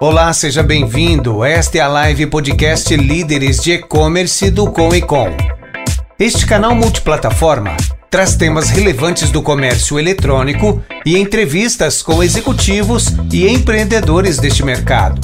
Olá, seja bem-vindo. Esta é a live podcast Líderes de E-Commerce do Com e Com. Este canal multiplataforma traz temas relevantes do comércio eletrônico e entrevistas com executivos e empreendedores deste mercado.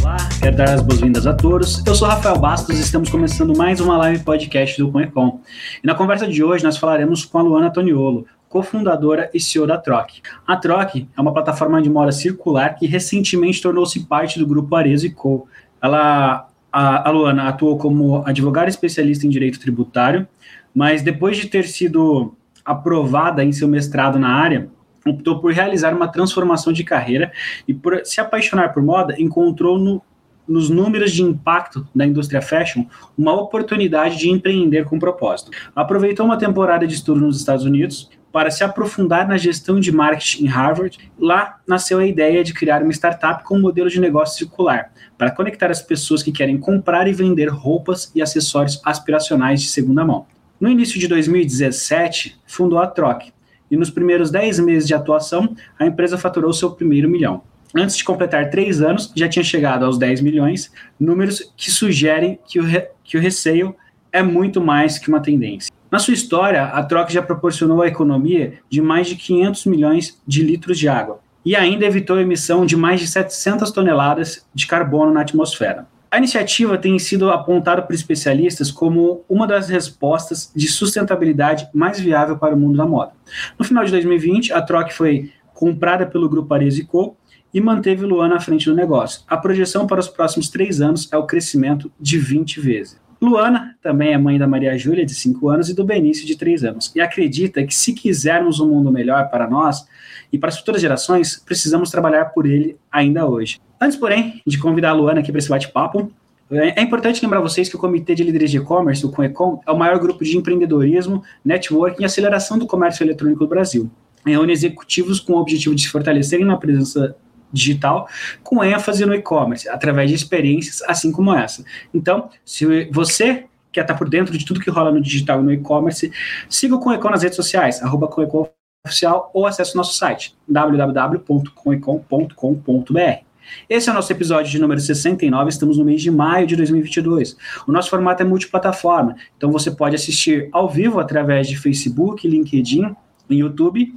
Olá, quero dar as boas-vindas a todos. Eu sou Rafael Bastos e estamos começando mais uma live podcast do Com E na conversa de hoje nós falaremos com a Luana Toniolo, cofundadora e CEO da Troc. A Troc é uma plataforma de mora circular que recentemente tornou-se parte do grupo Arezo Co. Ela, a, a Luana atuou como advogada especialista em direito tributário, mas depois de ter sido aprovada em seu mestrado na área, optou por realizar uma transformação de carreira e por se apaixonar por moda, encontrou no, nos números de impacto da indústria fashion uma oportunidade de empreender com propósito. Aproveitou uma temporada de estudo nos Estados Unidos para se aprofundar na gestão de marketing em Harvard. Lá nasceu a ideia de criar uma startup com um modelo de negócio circular, para conectar as pessoas que querem comprar e vender roupas e acessórios aspiracionais de segunda mão. No início de 2017, fundou a Troc, e nos primeiros 10 meses de atuação, a empresa faturou seu primeiro milhão. Antes de completar três anos, já tinha chegado aos 10 milhões, números que sugerem que o, que o receio é muito mais que uma tendência. Na sua história, a troca já proporcionou a economia de mais de 500 milhões de litros de água e ainda evitou a emissão de mais de 700 toneladas de carbono na atmosfera. A iniciativa tem sido apontada por especialistas como uma das respostas de sustentabilidade mais viável para o mundo da moda. No final de 2020, a Troc foi comprada pelo grupo Arezzo Co e manteve Luana à frente do negócio. A projeção para os próximos três anos é o crescimento de 20 vezes. Luana também é mãe da Maria Júlia, de 5 anos, e do Benício, de 3 anos, e acredita que se quisermos um mundo melhor para nós e para as futuras gerações, precisamos trabalhar por ele ainda hoje. Antes, porém, de convidar a Luana aqui para esse bate-papo, é importante lembrar vocês que o Comitê de Líderes de E-Commerce, o COECOM, é o maior grupo de empreendedorismo, networking e aceleração do comércio eletrônico do Brasil. Reúne executivos com o objetivo de se fortalecerem na presença digital com ênfase no e-commerce, através de experiências assim como essa. Então, se você quer estar por dentro de tudo que rola no digital e no e-commerce, siga o Conecon nas redes sociais, arroba Conecon oficial ou acesse o nosso site www.conecon.com.br. Esse é o nosso episódio de número 69, estamos no mês de maio de 2022. O nosso formato é multiplataforma, então você pode assistir ao vivo através de Facebook, LinkedIn, YouTube,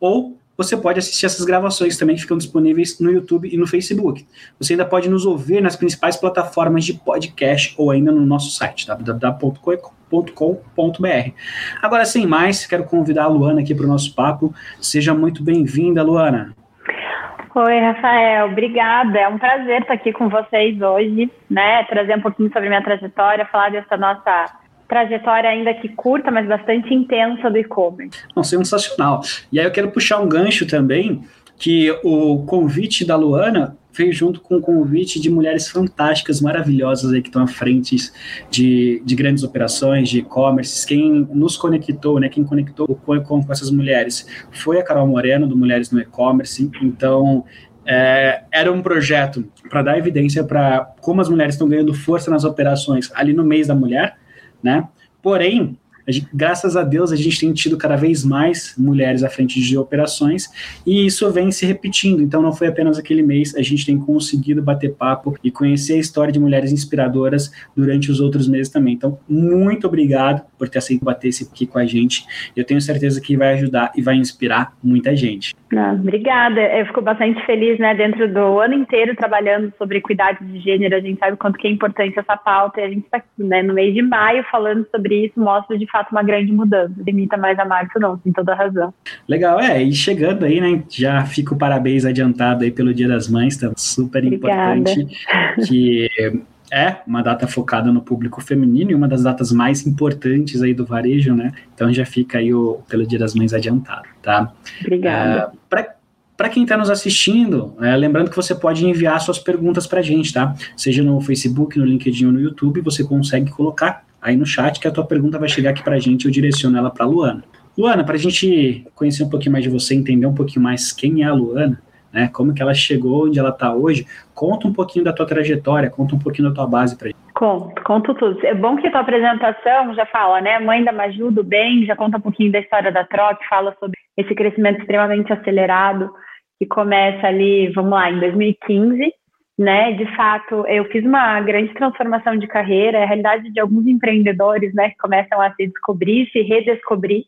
ou você pode assistir essas gravações também que ficam disponíveis no YouTube e no Facebook. Você ainda pode nos ouvir nas principais plataformas de podcast ou ainda no nosso site, www.com.br. Agora, sem mais, quero convidar a Luana aqui para o nosso papo. Seja muito bem-vinda, Luana. Oi, Rafael, obrigada. É um prazer estar aqui com vocês hoje, né? Trazer um pouquinho sobre minha trajetória, falar dessa nossa trajetória ainda que curta, mas bastante intensa do e-commerce. Sensacional. E aí eu quero puxar um gancho também, que o convite da Luana veio junto com o convite de mulheres fantásticas, maravilhosas aí que estão à frente de, de grandes operações, de e-commerce. Quem nos conectou, né, quem conectou o com, com essas mulheres foi a Carol Moreno, do Mulheres no E-Commerce. Então, é, era um projeto para dar evidência para como as mulheres estão ganhando força nas operações ali no mês da mulher, né? Porém, Gente, graças a Deus, a gente tem tido cada vez mais mulheres à frente de operações e isso vem se repetindo. Então, não foi apenas aquele mês, a gente tem conseguido bater papo e conhecer a história de mulheres inspiradoras durante os outros meses também. Então, muito obrigado por ter aceito bater esse aqui com a gente. Eu tenho certeza que vai ajudar e vai inspirar muita gente. Ah, obrigada. Eu fico bastante feliz, né? Dentro do ano inteiro trabalhando sobre cuidados de gênero, a gente sabe quanto que é importante essa pauta e a gente está aqui, né? No mês de maio falando sobre isso, mostra de fato uma grande mudança. Limita mais a marca, não, tem toda a razão. Legal, é, e chegando aí, né, já fica o parabéns adiantado aí pelo Dia das Mães, tá super Obrigada. importante que é uma data focada no público feminino e uma das datas mais importantes aí do varejo, né? Então já fica aí o pelo Dia das Mães adiantado, tá? Obrigada. Uh, para quem está nos assistindo, é, lembrando que você pode enviar suas perguntas para a gente, tá? Seja no Facebook, no LinkedIn ou no YouTube, você consegue colocar aí no chat que a tua pergunta vai chegar aqui para a gente e eu direciono ela para a Luana. Luana, para a gente conhecer um pouquinho mais de você, entender um pouquinho mais quem é a Luana, né? Como que ela chegou onde ela está hoje? Conta um pouquinho da tua trajetória, conta um pouquinho da tua base para gente. Conto, conto tudo. É bom que a tua apresentação já fala, né? Mãe da Maju do bem, já conta um pouquinho da história da troca, fala sobre esse crescimento extremamente acelerado que começa ali, vamos lá, em 2015, né? De fato, eu fiz uma grande transformação de carreira, é a realidade de alguns empreendedores, né, que começam a se descobrir, se redescobrir.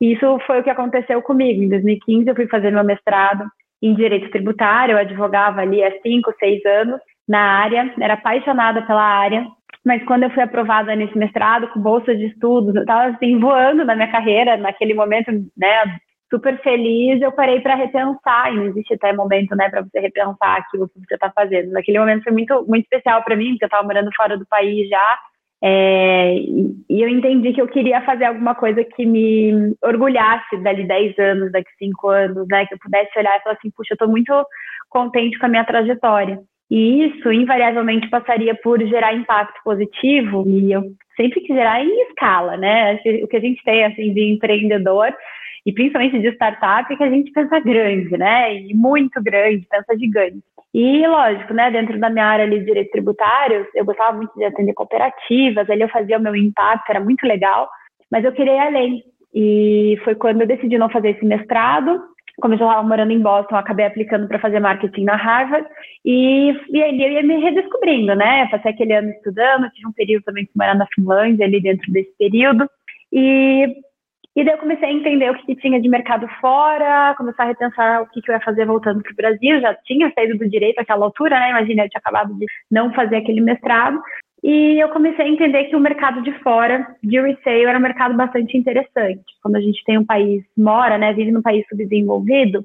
E isso foi o que aconteceu comigo. Em 2015, eu fui fazer meu mestrado em direito tributário, eu advogava ali há cinco, seis anos na área, era apaixonada pela área, mas quando eu fui aprovada nesse mestrado, com bolsa de estudos, eu estava assim, voando na minha carreira, naquele momento, né, super feliz, eu parei para repensar, e não existe até momento, né, para você repensar aquilo que você está fazendo. Naquele momento foi muito, muito especial para mim, porque eu estava morando fora do país já, é, e eu entendi que eu queria fazer alguma coisa que me orgulhasse dali 10 anos, daqui 5 anos, né, que eu pudesse olhar e falar assim, puxa, eu estou muito contente com a minha trajetória. E isso, invariavelmente, passaria por gerar impacto positivo, e eu sempre quis gerar em escala, né? O que a gente tem, assim, de empreendedor e principalmente de startup, é que a gente pensa grande, né? E muito grande, pensa gigante. E, lógico, né, dentro da minha área ali de direito tributário, eu gostava muito de atender cooperativas, ali eu fazia o meu impacto, era muito legal, mas eu queria ir além. E foi quando eu decidi não fazer esse mestrado, como eu já estava morando em Boston, acabei aplicando para fazer marketing na Harvard, e, e aí eu ia me redescobrindo, né? Passei aquele ano estudando, tive um período também de morar na Finlândia, ali dentro desse período, e e daí eu comecei a entender o que, que tinha de mercado fora, começar a repensar o que, que eu ia fazer voltando para o Brasil. Já tinha saído do direito àquela altura, né? Imagina, eu tinha acabado de não fazer aquele mestrado. E eu comecei a entender que o mercado de fora, de resale, era um mercado bastante interessante. Quando a gente tem um país, mora, né, vive num país subdesenvolvido,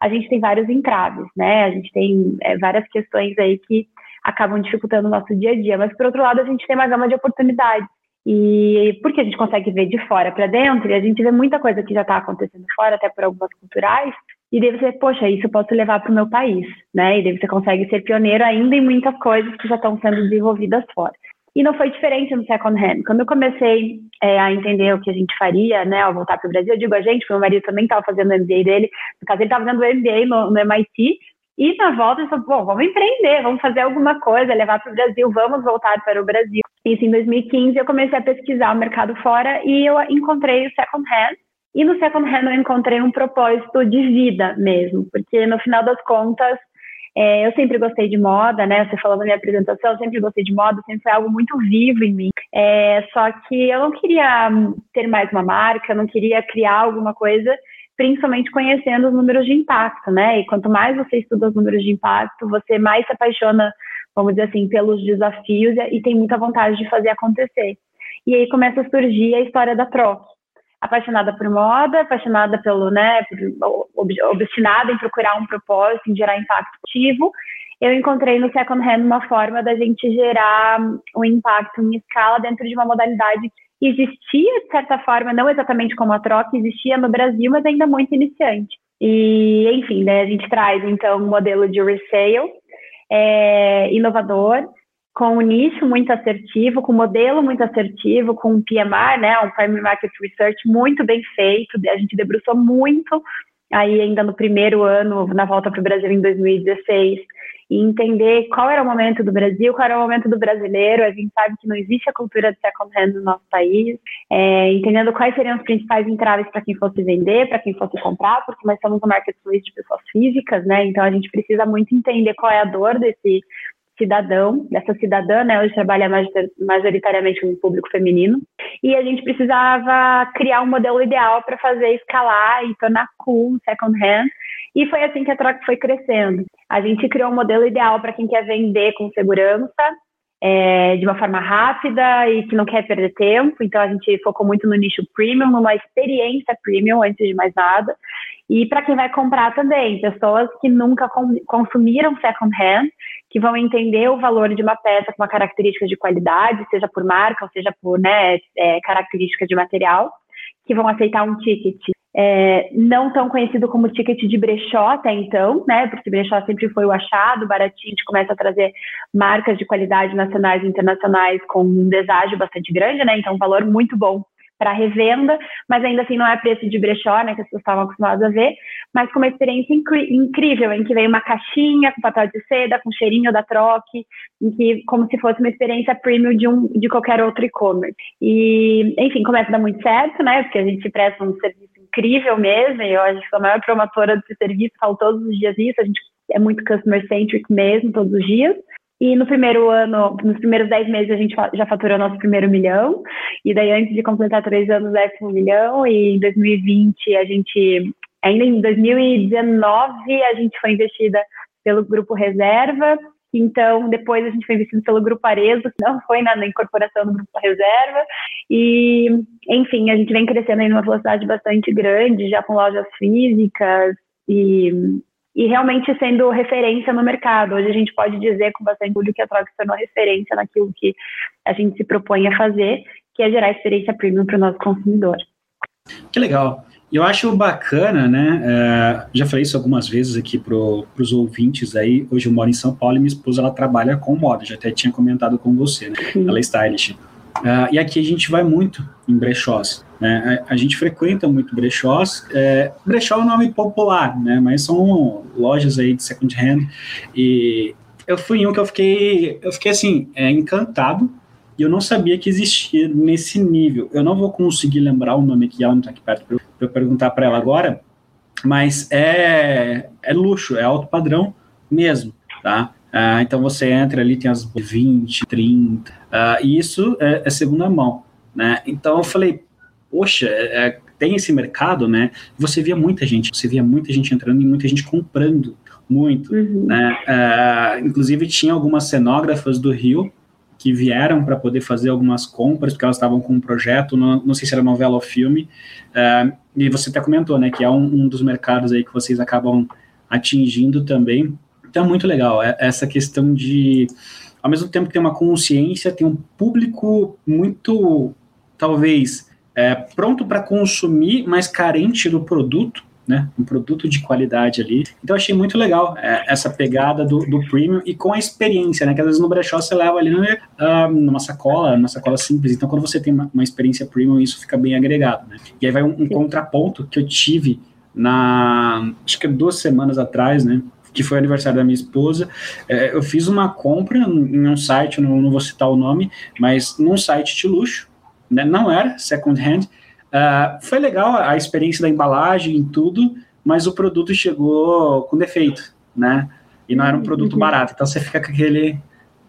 a gente tem vários entraves, né? A gente tem é, várias questões aí que acabam dificultando o nosso dia a dia. Mas, por outro lado, a gente tem uma gama de oportunidades. E porque a gente consegue ver de fora para dentro, e a gente vê muita coisa que já está acontecendo fora, até por algumas culturais, e daí você, poxa, isso eu posso levar para o meu país, né? E daí você consegue ser pioneiro ainda em muitas coisas que já estão sendo desenvolvidas fora. E não foi diferente no second hand. Quando eu comecei é, a entender o que a gente faria, né, ao voltar para o Brasil, eu digo a gente, porque meu marido também estava fazendo o MBA dele, no caso ele estava fazendo o MBA no, no MIT, e na volta ele falou, bom, vamos empreender, vamos fazer alguma coisa, levar para o Brasil, vamos voltar para o Brasil. Isso em 2015 eu comecei a pesquisar o mercado fora e eu encontrei o second hand. E no second hand eu encontrei um propósito de vida mesmo, porque no final das contas é, eu sempre gostei de moda, né? Você falou na minha apresentação, eu sempre gostei de moda, sempre foi algo muito vivo em mim. É, só que eu não queria ter mais uma marca, eu não queria criar alguma coisa, principalmente conhecendo os números de impacto, né? E quanto mais você estuda os números de impacto, você mais se apaixona vamos dizer assim, pelos desafios e tem muita vontade de fazer acontecer. E aí começa a surgir a história da troca. Apaixonada por moda, apaixonada pelo, né, obstinada em procurar um propósito, em gerar impacto ativo, eu encontrei no Second Hand uma forma da gente gerar um impacto em escala dentro de uma modalidade que existia, de certa forma, não exatamente como a troca, existia no Brasil, mas ainda muito iniciante. E, enfim, né, a gente traz, então, um modelo de resale, é, inovador, com um nicho muito assertivo, com um modelo muito assertivo, com um PMR, né, um Primary Market Research muito bem feito, a gente debruçou muito aí ainda no primeiro ano, na volta para o Brasil em 2016, e entender qual era o momento do Brasil, qual era o momento do brasileiro. A gente sabe que não existe a cultura de second hand no nosso país, é, entendendo quais seriam os principais entraves para quem fosse vender, para quem fosse comprar, porque nós somos um marketplace de pessoas físicas, né? Então a gente precisa muito entender qual é a dor desse cidadão, dessa cidadã, né? Hoje trabalha majoritariamente com o público feminino. E a gente precisava criar um modelo ideal para fazer escalar e tornar cool second hand e foi assim que a troca foi crescendo. A gente criou um modelo ideal para quem quer vender com segurança, é, de uma forma rápida e que não quer perder tempo. Então a gente focou muito no nicho premium, numa experiência premium, antes de mais nada. E para quem vai comprar também, pessoas que nunca consumiram second hand, que vão entender o valor de uma peça com uma característica de qualidade, seja por marca ou seja por né, é, característica de material, que vão aceitar um ticket é, não tão conhecido como ticket de brechó até então, né? Porque brechó sempre foi o achado, baratinho, a gente começa a trazer marcas de qualidade nacionais e internacionais com um deságio bastante grande, né? Então, um valor muito bom para revenda, mas ainda assim não é preço de brechó, né, que as pessoas estavam acostumadas a ver, mas com uma experiência incrível, em que vem uma caixinha com papel de seda, com cheirinho da troque, em que como se fosse uma experiência premium de um de qualquer outro e-commerce. E, enfim, começa a dar muito certo, né, porque a gente presta um serviço incrível mesmo, eu acho que a maior promotora desse serviço, falo todos os dias isso, a gente é muito customer-centric mesmo, todos os dias. E no primeiro ano, nos primeiros 10 meses, a gente já faturou nosso primeiro milhão. E daí, antes de completar três anos, décimo milhão. E em 2020, a gente. Ainda em 2019, a gente foi investida pelo Grupo Reserva. Então, depois a gente foi investido pelo Grupo Arezo, que não foi na, na, incorporação do Grupo Reserva. E, enfim, a gente vem crescendo em uma velocidade bastante grande, já com lojas físicas e e realmente sendo referência no mercado. Hoje a gente pode dizer com bastante orgulho que a Trox se tornou referência naquilo que a gente se propõe a fazer, que é gerar experiência premium para o nosso consumidor. Que legal. Eu acho bacana, né? É, já falei isso algumas vezes aqui para os ouvintes aí. Hoje eu moro em São Paulo e minha esposa ela trabalha com moda. Já até tinha comentado com você, né? Sim. Ela é stylish. Uh, e aqui a gente vai muito em brechós. Né? A, a gente frequenta muito brechós. É, brechó é um nome popular, né? mas são lojas aí de second hand. E eu fui em um que eu fiquei, eu fiquei assim, é, encantado. E eu não sabia que existia nesse nível. Eu não vou conseguir lembrar o nome que ela não está aqui perto para eu perguntar para ela agora, mas é, é luxo, é alto padrão mesmo, tá? Ah, então você entra ali, tem as 20, 30, ah, e isso é, é, segunda mão, né? Então eu falei, poxa, é, é, tem esse mercado, né? Você via muita gente, você via muita gente entrando e muita gente comprando muito, uhum. né? Ah, inclusive tinha algumas cenógrafas do Rio que vieram para poder fazer algumas compras, porque elas estavam com um projeto, não, não sei se era novela ou filme, uh, e você até comentou, né, que é um, um, dos mercados aí que vocês acabam atingindo também, então é muito legal é, essa questão de, ao mesmo tempo que tem uma consciência, tem um público muito, talvez, é, pronto para consumir, mas carente do produto, né? Um produto de qualidade ali. Então achei muito legal é, essa pegada do, do premium e com a experiência, né? Que às vezes no brechó você leva ali uh, numa sacola, numa sacola simples. Então quando você tem uma, uma, experiência premium, isso fica bem agregado, né? E aí vai um, um contraponto que eu tive na acho que duas semanas atrás, né? que foi aniversário da minha esposa, é, eu fiz uma compra em um site, não, não, vou citar o nome, mas num site de luxo, né, não era second hand. Uh, foi legal a experiência da embalagem e tudo, mas o produto chegou com defeito, né? E não era um produto uhum. barato. Então você fica com, aquele,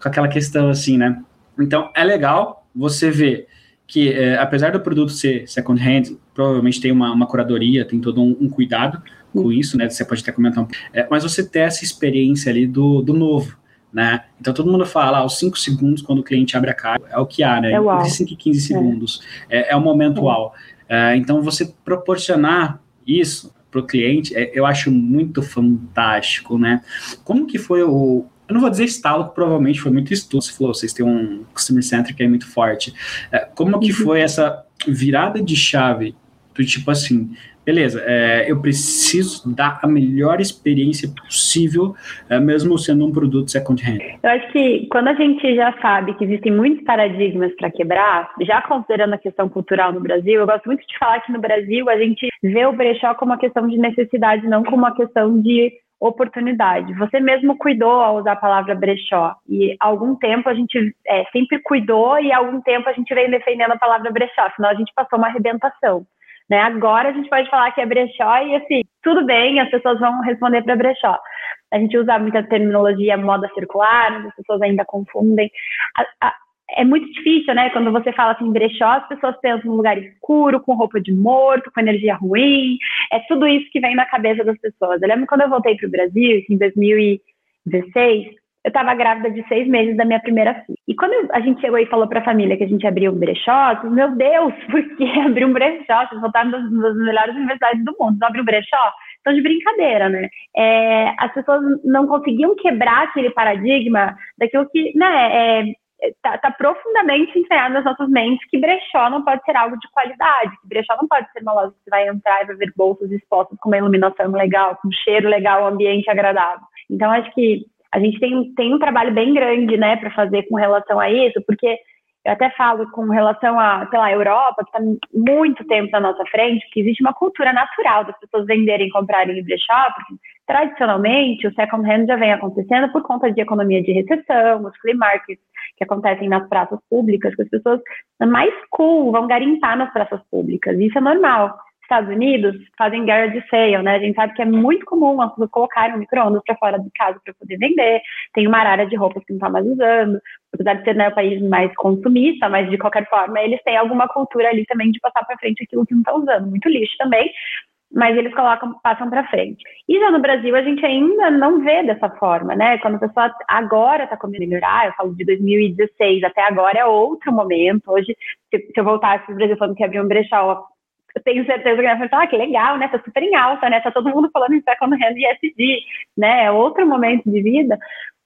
com aquela questão assim, né? Então é legal você ver que, é, apesar do produto ser second hand, provavelmente tem uma, uma curadoria, tem todo um, um cuidado, com isso, né? Você pode até comentar um é, mas você ter essa experiência ali do, do novo, né? Então todo mundo fala, aos ah, 5 segundos quando o cliente abre a caixa, é o que há, né? É Entre 5 e 15 é. segundos. É, é o momento é. uau. É, então você proporcionar isso para o cliente, é, eu acho muito fantástico, né? Como que foi o, eu não vou dizer estalo, que provavelmente foi muito estudo. Você falou, vocês têm um customer centric aí muito forte. É, como que uhum. foi essa virada de chave do tipo assim, beleza, é, eu preciso dar a melhor experiência possível, é, mesmo sendo um produto second hand. Eu acho que quando a gente já sabe que existem muitos paradigmas para quebrar, já considerando a questão cultural no Brasil, eu gosto muito de falar que no Brasil a gente vê o brechó como uma questão de necessidade, não como uma questão de oportunidade. Você mesmo cuidou ao usar a palavra brechó e há algum tempo a gente é, sempre cuidou e há algum tempo a gente vem defendendo a palavra brechó, senão a gente passou uma arrebentação. Né? Agora a gente pode falar que é brechó e assim, tudo bem, as pessoas vão responder para brechó. A gente usa muita terminologia moda circular, as pessoas ainda confundem. A, a, é muito difícil, né? Quando você fala assim, brechó, as pessoas pensam num lugar escuro, com roupa de morto, com energia ruim. É tudo isso que vem na cabeça das pessoas. Eu lembro quando eu voltei para o Brasil, em 2016, eu estava grávida de seis meses da minha primeira filha. E quando a gente chegou e falou para a família que a gente abriu um brechó, eu, meu Deus, por que abrir um brechó? Vocês voltaram das, das melhores universidades do mundo, não abrir um brechó? Então, de brincadeira, né? É, as pessoas não conseguiam quebrar aquele paradigma daquilo que, né, é, Tá, tá, profundamente ensaiado nas nossas mentes que brechó não pode ser algo de qualidade, que brechó não pode ser uma loja que você vai entrar e vai ver bolsas expostas com uma iluminação legal, com um cheiro legal, um ambiente agradável. Então, acho que a gente tem, tem um trabalho bem grande, né, para fazer com relação a isso, porque eu até falo com relação a, sei lá, Europa, que está muito tempo na nossa frente, que existe uma cultura natural das pessoas venderem e comprarem em brechó, porque tradicionalmente o second hand já vem acontecendo por conta de economia de recessão, os flea markets que acontecem nas praças públicas, que as pessoas mais cool vão garimpar nas praças públicas, isso é normal Estados Unidos fazem garage sale, né? A gente sabe que é muito comum as pessoas colocarem um micro-ondas para fora de casa para poder vender. Tem uma área de roupas que não está mais usando, apesar de ser né, o país mais consumista, mas de qualquer forma eles têm alguma cultura ali também de passar para frente aquilo que não está usando. Muito lixo também, mas eles colocam, passam para frente. E já no Brasil a gente ainda não vê dessa forma, né? Quando a pessoa agora está começando a melhorar, eu falo de 2016 até agora é outro momento. Hoje, se, se eu voltasse para o Brasil falando que abrir um brechó, eu tenho certeza que a pessoa ah, que legal, né? Tá super em alta, né? Tá todo mundo falando em second hand e SD, né? É outro momento de vida.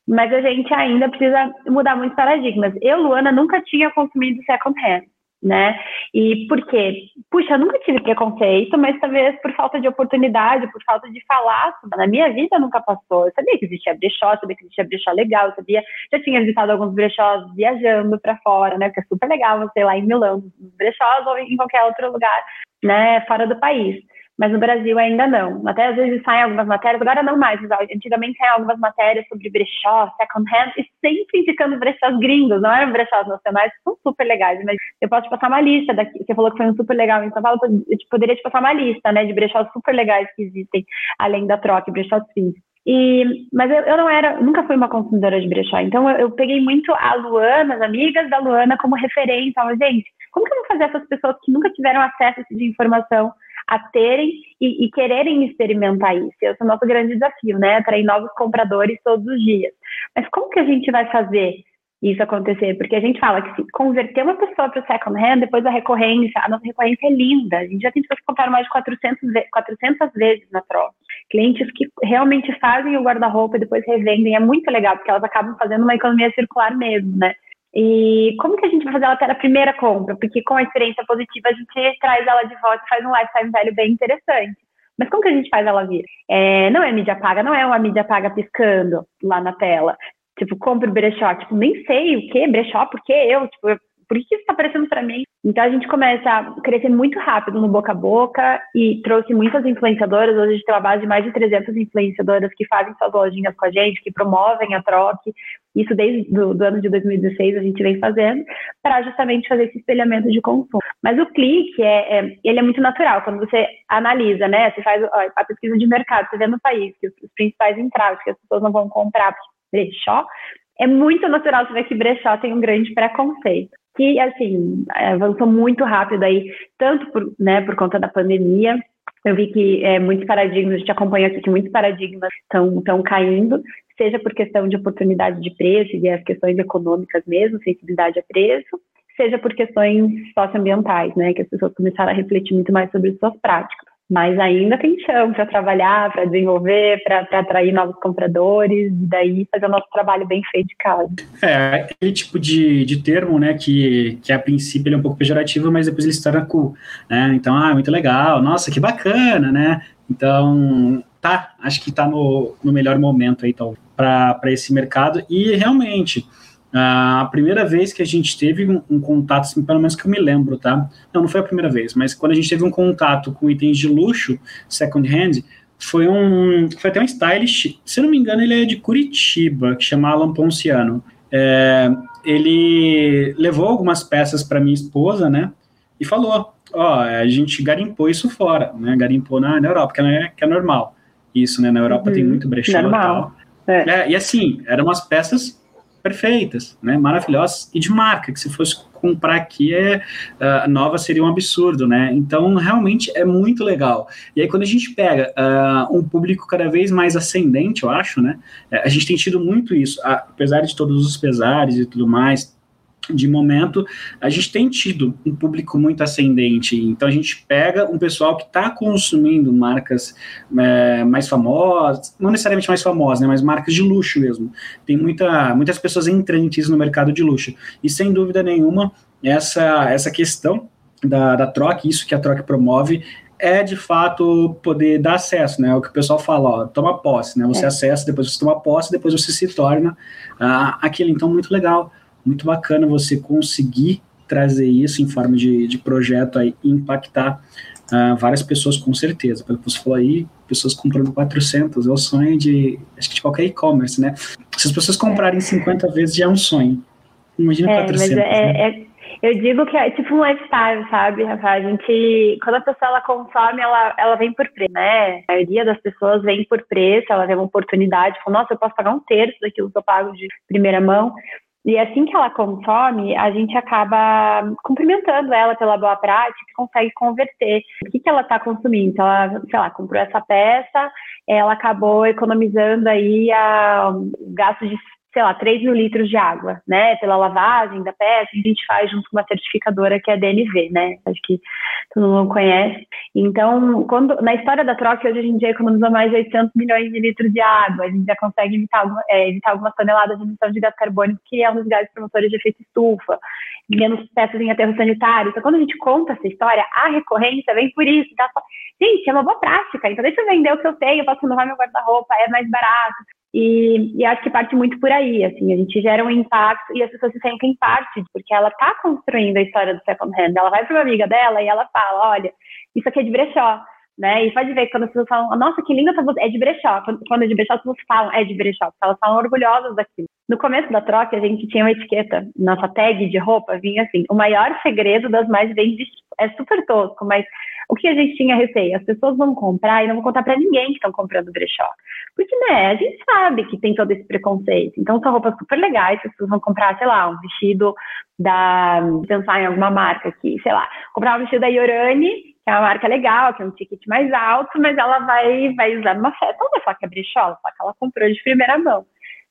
Mas a gente ainda precisa mudar muitos paradigmas. Eu, Luana, nunca tinha consumido second hand né? E por quê? Puxa, eu nunca tive preconceito, mas talvez por falta de oportunidade, por falta de falar, na minha vida nunca passou. Eu sabia que existia brechó, sabia que existia brechó legal, sabia, já tinha visitado alguns brechós viajando para fora, né? Porque é super legal você ir lá em Milão, brechós ou em qualquer outro lugar, né, fora do país mas no Brasil ainda não. Até às vezes saem algumas matérias, agora não mais, mas antigamente saem algumas matérias sobre brechó, second hand, e sempre indicando brechós gringos, não eram brechós nacionais, que são super legais, mas eu posso te passar uma lista daqui, você falou que foi um super legal em São Paulo, eu poderia te passar uma lista, né, de brechós super legais que existem, além da troca, brechós físicos. E, mas eu, eu, não era, nunca fui uma consumidora de brechó, então eu, eu, peguei muito a Luana, as amigas da Luana como referência, falava, gente, como que eu vou fazer essas pessoas que nunca tiveram acesso essa informação a terem e, e, quererem experimentar isso. Esse é o nosso grande desafio, né? Atrair novos compradores todos os dias. Mas como que a gente vai fazer isso acontecer? Porque a gente fala que se converter uma pessoa para o second hand, depois a recorrência, a nossa recorrência é linda. A gente já tem pessoas que compraram mais de 400, 400 vezes na troca. Clientes que realmente fazem o guarda-roupa e depois revendem. É muito legal, porque elas acabam fazendo uma economia circular mesmo, né? E como que a gente vai fazer ela ter a primeira compra? Porque com a experiência positiva a gente traz ela de volta e faz um lifetime value bem interessante. Mas como que a gente faz ela vir? É, não é mídia paga, não é uma mídia paga piscando lá na tela. Tipo, compra o brechó. Tipo, nem sei o que, brechó, por que eu? Tipo, por que isso está aparecendo para mim? Então a gente começa a crescer muito rápido no boca a boca e trouxe muitas influenciadoras. Hoje a gente tem uma base de mais de 300 influenciadoras que fazem suas lojinhas com a gente, que promovem a troca. Isso desde do, do ano de 2016 a gente vem fazendo para justamente fazer esse espelhamento de consumo. Mas o clique é, é, ele é muito natural quando você analisa, né? Você faz a pesquisa de mercado, você vê no país que os, os principais entraves que as pessoas não vão comprar brechó, é muito natural você ver que brechó tem um grande preconceito que, assim, avançou muito rápido aí, tanto por, né, por conta da pandemia, eu vi que é, muitos paradigmas, a gente acompanha aqui que muitos paradigmas estão caindo, seja por questão de oportunidade de preço e as questões econômicas mesmo, sensibilidade a preço, seja por questões socioambientais, né, que as pessoas começaram a refletir muito mais sobre suas práticas. Mas ainda tem chão para trabalhar, para desenvolver, para atrair novos compradores, e daí fazer o nosso trabalho bem feito de casa. É, aquele tipo de, de termo, né, que, que a princípio ele é um pouco pejorativo, mas depois ele se torna cool, né, então, ah, muito legal, nossa, que bacana, né, então, tá, acho que tá no, no melhor momento aí, então, para esse mercado, e realmente, a primeira vez que a gente teve um, um, contato, assim, pelo menos que eu me lembro, tá? Não, não foi a primeira vez, mas quando a gente teve um contato com itens de luxo, second hand, foi um. Foi até um stylist, se não me engano, ele é de Curitiba, que chama Alan Ponciano. É, ele levou algumas peças para minha esposa, né? E falou: Ó, a gente garimpou isso fora, né? Garimpou na, na Europa, que é, que é normal. Isso, né? Na Europa uhum, tem muito brechó e tal. É. É, e assim, eram umas peças perfeitas, né, maravilhosas e de marca, que se fosse comprar aqui é uh, nova seria um absurdo, né? Então realmente é muito legal. E aí quando a gente pega uh, um público cada vez mais ascendente, eu acho, né? A gente tem tido muito isso, apesar de todos os pesares e tudo mais de momento, a gente tem tido um público muito ascendente. Então, a gente pega um pessoal que está consumindo marcas é, mais famosas, não necessariamente mais famosas, né, mas marcas de luxo mesmo. Tem muita, muitas pessoas entrantes no mercado de luxo. E, sem dúvida nenhuma, essa, essa questão da, da troca, isso que a troca promove, é de fato poder dar acesso, né? É o que o pessoal fala, ó, toma posse, né? Você é. acessa, depois você toma posse, depois você se torna ah, aquilo. Então, muito legal muito bacana você conseguir trazer isso em forma de, de projeto aí e impactar uh, várias pessoas com certeza. Pelo que você falou aí, pessoas comprando 400 é o sonho de, acho que de qualquer e-commerce, né? Se as pessoas comprarem 50 vezes já é um sonho. Imagina é, 400. Mas é, né? é, Eu digo que é tipo um lifestyle, sabe, Rafa? A gente, quando a pessoa ela consome, ela, ela vem por preço, né? A maioria das pessoas vem por preço, ela vê uma oportunidade, fala, nossa, eu posso pagar um terço daquilo que eu pago de primeira mão. E assim que ela consome, a gente acaba cumprimentando ela pela boa prática e consegue converter. O que, que ela está consumindo? Então, ela, sei lá, comprou essa peça, ela acabou economizando aí a, o gasto de sei lá, 3 mil litros de água, né, pela lavagem da peça, a gente faz junto com uma certificadora que é a DNV, né, acho que todo mundo conhece. Então, quando, na história da troca, hoje a gente já economizou mais de 800 milhões de litros de água, a gente já consegue evitar, é, evitar algumas toneladas de emissão de gás carbônico, que é um dos gases promotores de efeito estufa, menos peças em aterro sanitário. Então, quando a gente conta essa história, a recorrência vem por isso, tá? Gente, é uma boa prática, então deixa eu vender o que eu tenho, eu posso renovar meu guarda-roupa, é mais barato. E, e, acho que parte muito por aí, assim, a gente gera um impacto e as pessoas se sentem parte, porque ela está construindo a história do second hand. Ela vai para uma amiga dela e ela fala, olha, isso aqui é de brechó, né? E pode ver quando as pessoas falam, nossa, que linda essa blusa, é de brechó. Quando, quando é de brechó, as pessoas falam, é de brechó, elas falam orgulhosas daquilo. No começo da troca, a gente tinha uma etiqueta, nossa tag de roupa vinha assim, o maior segredo das mais vendidas, é super tosco, mas o que a gente tinha receio? As pessoas vão comprar e não vão contar para ninguém que estão comprando brechó. Porque, né, a gente sabe que tem todo esse preconceito. Então, são roupas super legais, as pessoas vão comprar, sei lá, um vestido da. pensar em alguma marca aqui, sei lá, comprar um vestido da Yorani, é uma marca legal, que é um ticket mais alto, mas ela vai, vai usar numa festa. Ela vai falar que é brechó, ela fala que ela comprou de primeira mão.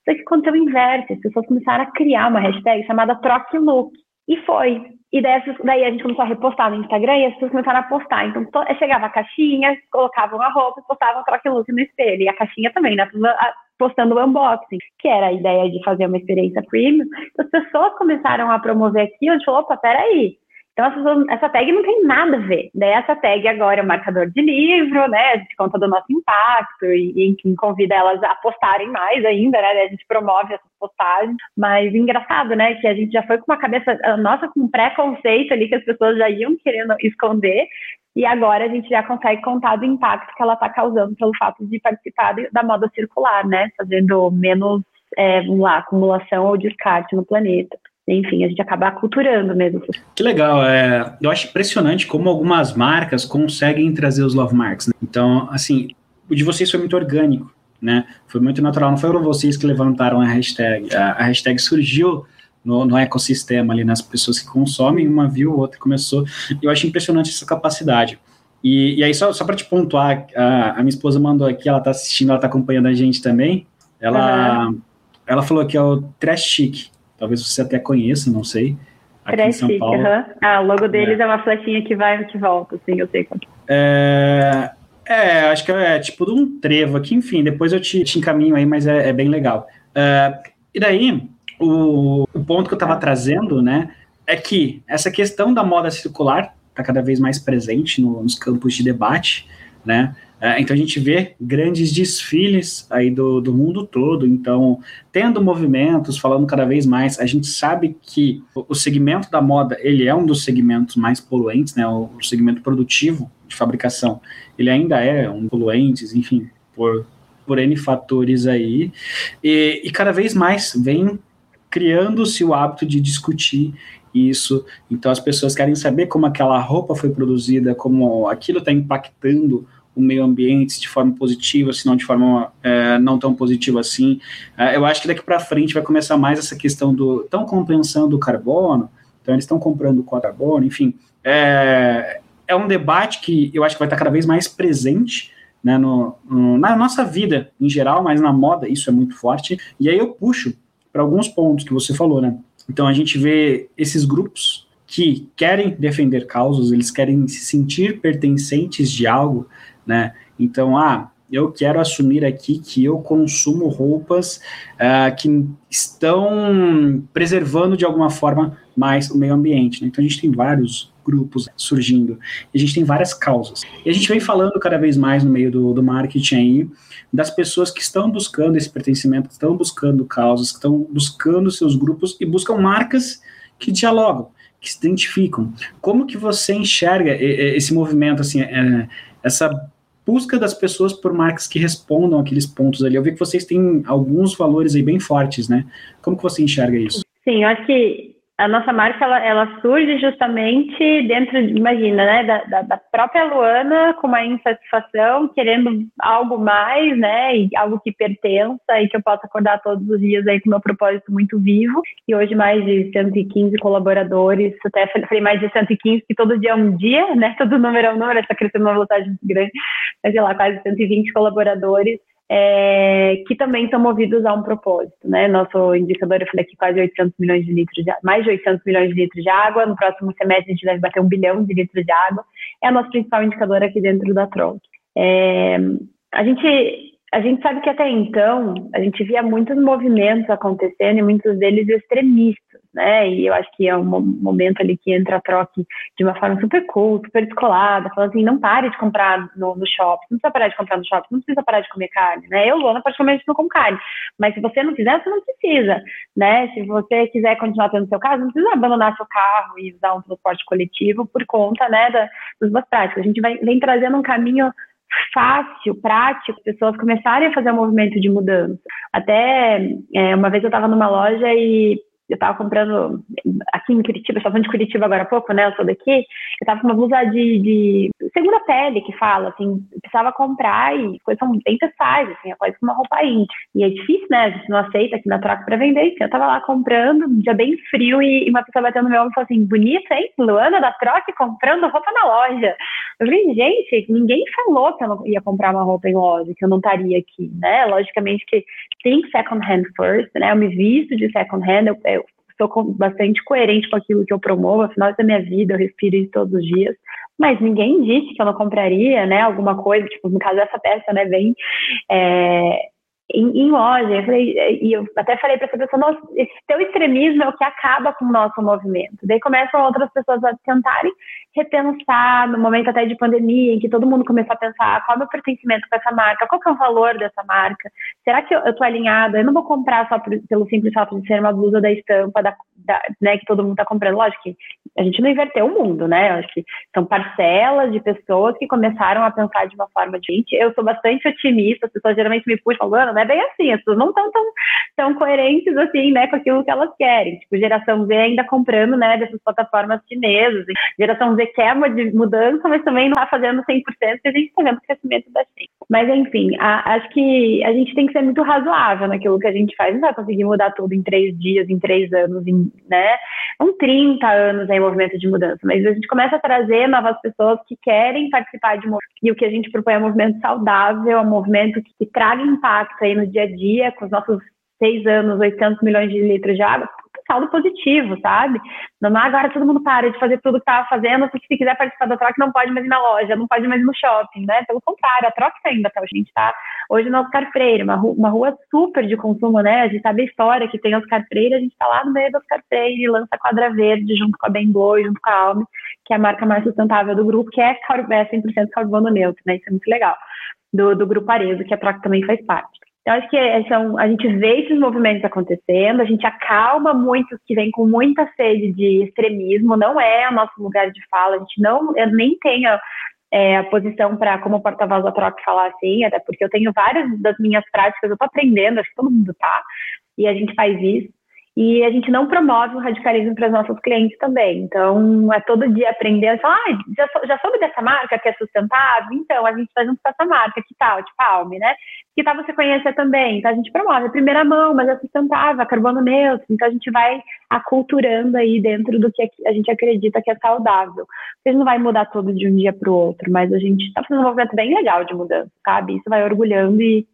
Só que quando eu inverte, as pessoas começaram a criar uma hashtag chamada Troque Look. E foi. E daí, daí, a gente começou a repostar no Instagram e as pessoas começaram a postar. Então, to, chegava a caixinha, colocavam a roupa, postavam troque look no espelho. E a caixinha também, né? Postando o unboxing, que era a ideia de fazer uma experiência premium. Então, as pessoas começaram a promover aquilo. Gente falou, opa, peraí. Então, pessoas, essa tag não tem nada a ver. Daí, essa tag agora é um marcador de livro, né? A gente conta do nosso impacto e, e convida elas a postarem mais ainda, né? A gente promove essas postagens. Mas engraçado, né? Que a gente já foi com uma cabeça, nossa, com um preconceito ali que as pessoas já iam querendo esconder. E agora a gente já consegue contar do impacto que ela está causando pelo fato de participar da moda circular, né? Fazendo menos, é, vamos lá, acumulação ou descarte no planeta enfim, a gente acaba aculturando mesmo. Que legal, é, eu acho impressionante como algumas marcas conseguem trazer os love marks. Né? Então, assim, o de vocês foi muito orgânico, né? Foi muito natural, não foram vocês que levantaram a hashtag. A, a hashtag surgiu no, no, ecossistema ali, nas pessoas que consomem, uma viu, outra começou. Eu acho impressionante essa capacidade. E, e aí, só, só para te pontuar, a, a, minha esposa mandou aqui, ela está assistindo, ela está acompanhando a gente também. Ela, uhum. ela falou que é o Trash Chic. Talvez você até conheça, não sei. Aqui em São Paulo. Uhum. Ah, o logo deles é. é. uma flechinha que vai e que volta, assim, eu sei qual. É, é, acho que é tipo de um trevo aqui, enfim, depois eu te, te encaminho aí, mas é, é bem legal. É, e daí, o, o ponto que eu estava trazendo, né, é que essa questão da moda circular está cada vez mais presente no, nos campos de debate, né? É, então a gente vê grandes desfiles aí do, do mundo todo, então tendo movimentos, falando cada vez mais, a gente sabe que o, segmento da moda, ele é um dos segmentos mais poluentes, né, o, o segmento produtivo de fabricação, ele ainda é um poluentes, enfim, por, por N fatores aí, e, e cada vez mais vem criando-se o hábito de discutir isso. Então as pessoas querem saber como aquela roupa foi produzida, como aquilo está impactando o meio ambiente de forma positiva, se não de forma é, não tão positiva assim. É, eu acho que daqui para frente vai começar mais essa questão do estão compensando o carbono, então eles estão comprando o carbono, enfim. É, é um debate que eu acho que vai estar cada vez mais presente né, no, no, na nossa vida em geral, mas na moda isso é muito forte. E aí eu puxo para alguns pontos que você falou, né? Então a gente vê esses grupos que querem defender causas, eles querem se sentir pertencentes de algo, né? Então, ah, eu quero assumir aqui que eu consumo roupas uh, que estão preservando de alguma forma mais o meio ambiente. Né? Então a gente tem vários grupos surgindo, a gente tem várias causas. E a gente vem falando cada vez mais no meio do, do marketing aí, das pessoas que estão buscando esse pertencimento, que estão buscando causas, que estão buscando seus grupos e buscam marcas que dialogam, que se identificam. Como que você enxerga esse movimento, assim, é, essa busca das pessoas por marcas que respondam aqueles pontos ali. Eu vi que vocês têm alguns valores aí bem fortes, né? Como que você enxerga isso? Sim, eu acho que a nossa marca ela, ela, surge justamente dentro, imagina, né, da, da, da, própria Luana com uma insatisfação, querendo algo mais, né, e algo que pertença e que eu possa acordar todos os dias aí com meu propósito muito vivo. E hoje mais de 115 colaboradores, até falei mais de 115, que todo dia é um dia, né, todo número é um número, está crescendo uma velocidade muito grande, mas sei lá, quase 120 colaboradores é, que também são movidos a um propósito, né? Nosso indicador, eu falei aqui, quase 800 milhões de litros de mais de 800 milhões de litros de água. No próximo semestre a gente deve bater um bilhão de litros de água. É o nosso principal indicador aqui dentro da Tronc. É, a gente a gente sabe que até então a gente via muitos movimentos acontecendo e muitos deles extremistas, né? E eu acho que é um momento ali que entra a troca de uma forma super cool, super descolada, falando assim, não pare de comprar no, no shopping, não precisa parar de comprar no shopping, não precisa parar de comer carne, né? Eu, Luana, praticamente não como carne, mas se você não quiser, você não precisa, né? Se você quiser continuar tendo seu carro, não precisa abandonar seu carro e usar um transporte coletivo por conta, né, da, das boas práticas. A gente vai, vem trazendo um caminho fácil, prático, pessoas começarem a fazer um movimento de mudança. Até é, uma vez eu estava numa loja e eu estava comprando aqui em Curitiba, estava de Curitiba agora há pouco, né? Eu sou daqui. Eu estava com uma blusa de, de, segunda pele que fala, assim, precisava comprar e coisas são bem pessoais, assim, é quase uma roupa íntima. E é difícil, né? A gente não aceita aqui na troca para vender. Então eu estava lá comprando, um dia bem frio, e, uma pessoa batendo no meu ombro e falou assim: bonita, hein? Luana da troca comprando roupa na loja. Eu falei, gente, ninguém falou que eu não ia comprar uma roupa em loja, que eu não estaria aqui, né? Logicamente que tem second hand first, né? Eu me visto de second hand, eu, eu sou bastante coerente com aquilo que eu promovo, afinal, isso é minha vida, eu respiro isso todos os dias. Mas ninguém disse que eu não compraria, né? Alguma coisa, tipo, no caso dessa peça, né? Vem é, em, em, loja. Eu falei, e eu até falei para essa pessoa, nossa, esse teu extremismo é o que acaba com o nosso movimento. Daí começam outras pessoas a tentarem repensar no momento até de pandemia, em que todo mundo começou a pensar qual é o meu pertencimento com essa marca, qual é o valor dessa marca, será que eu estou alinhada? Eu não vou comprar só por, pelo simples fato de ser uma blusa da estampa da, da, né, que todo mundo está comprando. Lógico que a gente não inverteu o mundo, né? Eu acho que são parcelas de pessoas que começaram a pensar de uma forma diferente. Eu sou bastante otimista, as pessoas geralmente me puxam falando, não é bem assim, as pessoas não estão tão, tão coerentes assim, né, com aquilo que elas querem. Tipo, geração Z ainda comprando, né, dessas plataformas chinesas, geração Z quer uma mudança, mas também não está fazendo 100%, porque a gente está vendo o crescimento da China. Mas, enfim, a, acho que a gente tem que ser muito razoável naquilo que a gente faz. Não vai conseguir mudar tudo em três dias, em três anos, em, né? São 30 anos em movimento de mudança, mas a gente começa a trazer novas pessoas que querem participar de. E o que a gente propõe é um movimento saudável, é um movimento que, que traga impacto aí no dia a dia, com os nossos seis anos, 800 milhões de litros de água, saldo positivo, sabe? Não agora todo mundo para de fazer tudo que estava fazendo, porque se quiser participar da troca não pode mais ir na loja, não pode mais ir no shopping, né? Pelo contrário, a troca está indo até a gente tá hoje no Oscar Freire, uma rua, uma rua super de consumo, né? A gente sabe a história que tem Oscar Freire, a gente está lá no meio do Oscar Freire lança Quadra Verde junto com a Bemboy, junto com a Alme, que é a marca mais sustentável do grupo, que é, é 100% carbono neutro, né? Isso é muito legal. Do, do grupo Arezo, que a troca também faz parte. Então, acho que é, são, a gente vê esses movimentos acontecendo, a gente acalma muitos que vêm com muita sede de extremismo, não é o nosso lugar de fala, a gente não, eu nem tenho é, a posição para, como porta-voz da troca, falar assim, até porque eu tenho várias das minhas práticas, eu estou aprendendo, acho que todo mundo tá, e a gente faz isso. E a gente não promove o radicalismo para os nossos clientes também. Então, é todo dia aprender, falar, ah, já, já soube dessa marca que é sustentável? Então, a gente está junto com essa marca, que tal? De Palme, né? Que tal você conhecer também? Então, a gente promove a primeira mão, mas é sustentável, é carbono neutro. Então, a gente vai aculturando aí dentro do que a gente acredita que é saudável. Gente não vai mudar tudo de um dia para o outro, mas a gente está fazendo um movimento bem legal de mudança, sabe? Isso vai orgulhando e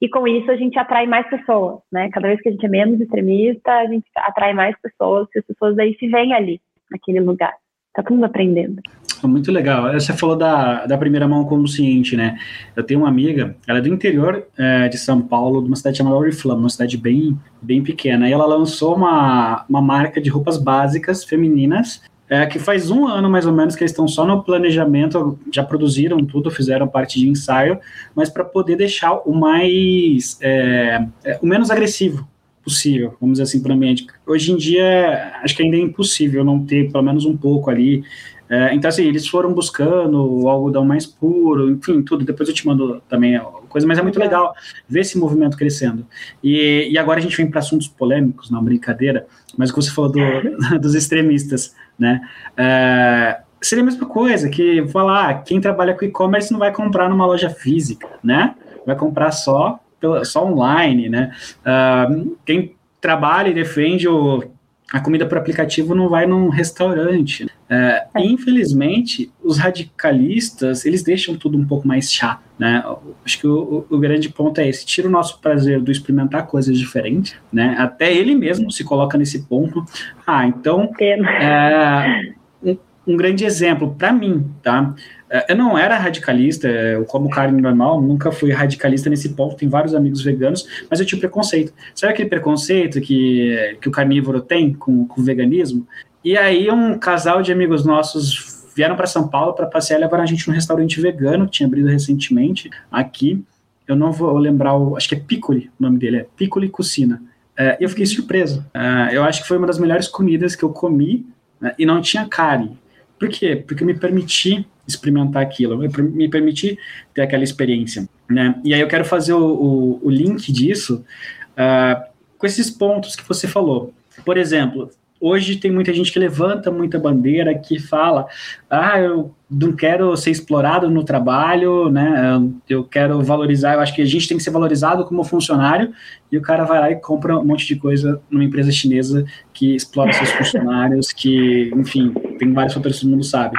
e com isso a gente atrai mais pessoas, né? Cada vez que a gente é menos extremista, a gente atrai mais pessoas, e as pessoas daí se veem ali, naquele lugar. Tá todo mundo aprendendo. Muito legal. Você falou da, da primeira mão consciente, né? Eu tenho uma amiga, ela é do interior é, de São Paulo, de uma cidade chamada Oriflama, uma cidade bem, bem pequena. E ela lançou uma, uma marca de roupas básicas femininas é, que faz um ano mais ou menos que eles estão só no planejamento, já produziram tudo, fizeram parte de ensaio, mas para poder deixar o mais, é, é, o menos agressivo possível, vamos dizer assim, para o ambiente. Hoje em dia, acho que ainda é impossível não ter pelo menos um pouco ali É, então, assim, eles foram buscando o algodão mais puro, enfim, tudo. Depois eu te mando também a coisa, mas é muito legal ver esse movimento crescendo. E, e agora a gente vem para assuntos polêmicos, não brincadeira, mas o que você falou do, dos extremistas, né? É, seria a mesma coisa que falar, ah, quem trabalha com e-commerce não vai comprar numa loja física, né? Vai comprar só, só online, né? Uh, quem trabalha e defende o, a comida por aplicativo não vai num restaurante. É, é. Infelizmente, os radicalistas, eles deixam tudo um pouco mais chato, né? Acho que o, o, grande ponto é esse, tira o nosso prazer do experimentar coisas diferentes, né? Até ele mesmo se coloca nesse ponto. Ah, então, é, um, um grande exemplo para mim, tá? É, eu não era radicalista, eu como carne normal, nunca fui radicalista nesse ponto, tem vários amigos veganos, mas eu tinha preconceito. Sabe aquele preconceito que, que o carnívoro tem com, com o veganismo? E aí um casal de amigos nossos vieram para São Paulo para passear e levaram a gente num restaurante vegano, que tinha abrido recentemente aqui. Eu não vou lembrar, o, acho que é Piccoli, o nome dele é Piccoli Cucina. É, eu fiquei surpreso. É, eu acho que foi uma das melhores comidas que eu comi né, e não tinha carne. Por quê? Porque eu me permiti experimentar aquilo, me permitir ter aquela experiência, né? E aí eu quero fazer o, o, o link disso uh, com esses pontos que você falou. Por exemplo, hoje tem muita gente que levanta muita bandeira, que fala, ah, eu não quero ser explorado no trabalho, né? Eu quero valorizar, eu acho que a gente tem que ser valorizado como funcionário, e o cara vai lá e compra um monte de coisa numa empresa chinesa que explora seus funcionários, que, enfim, tem vários fatores que todo mundo sabe.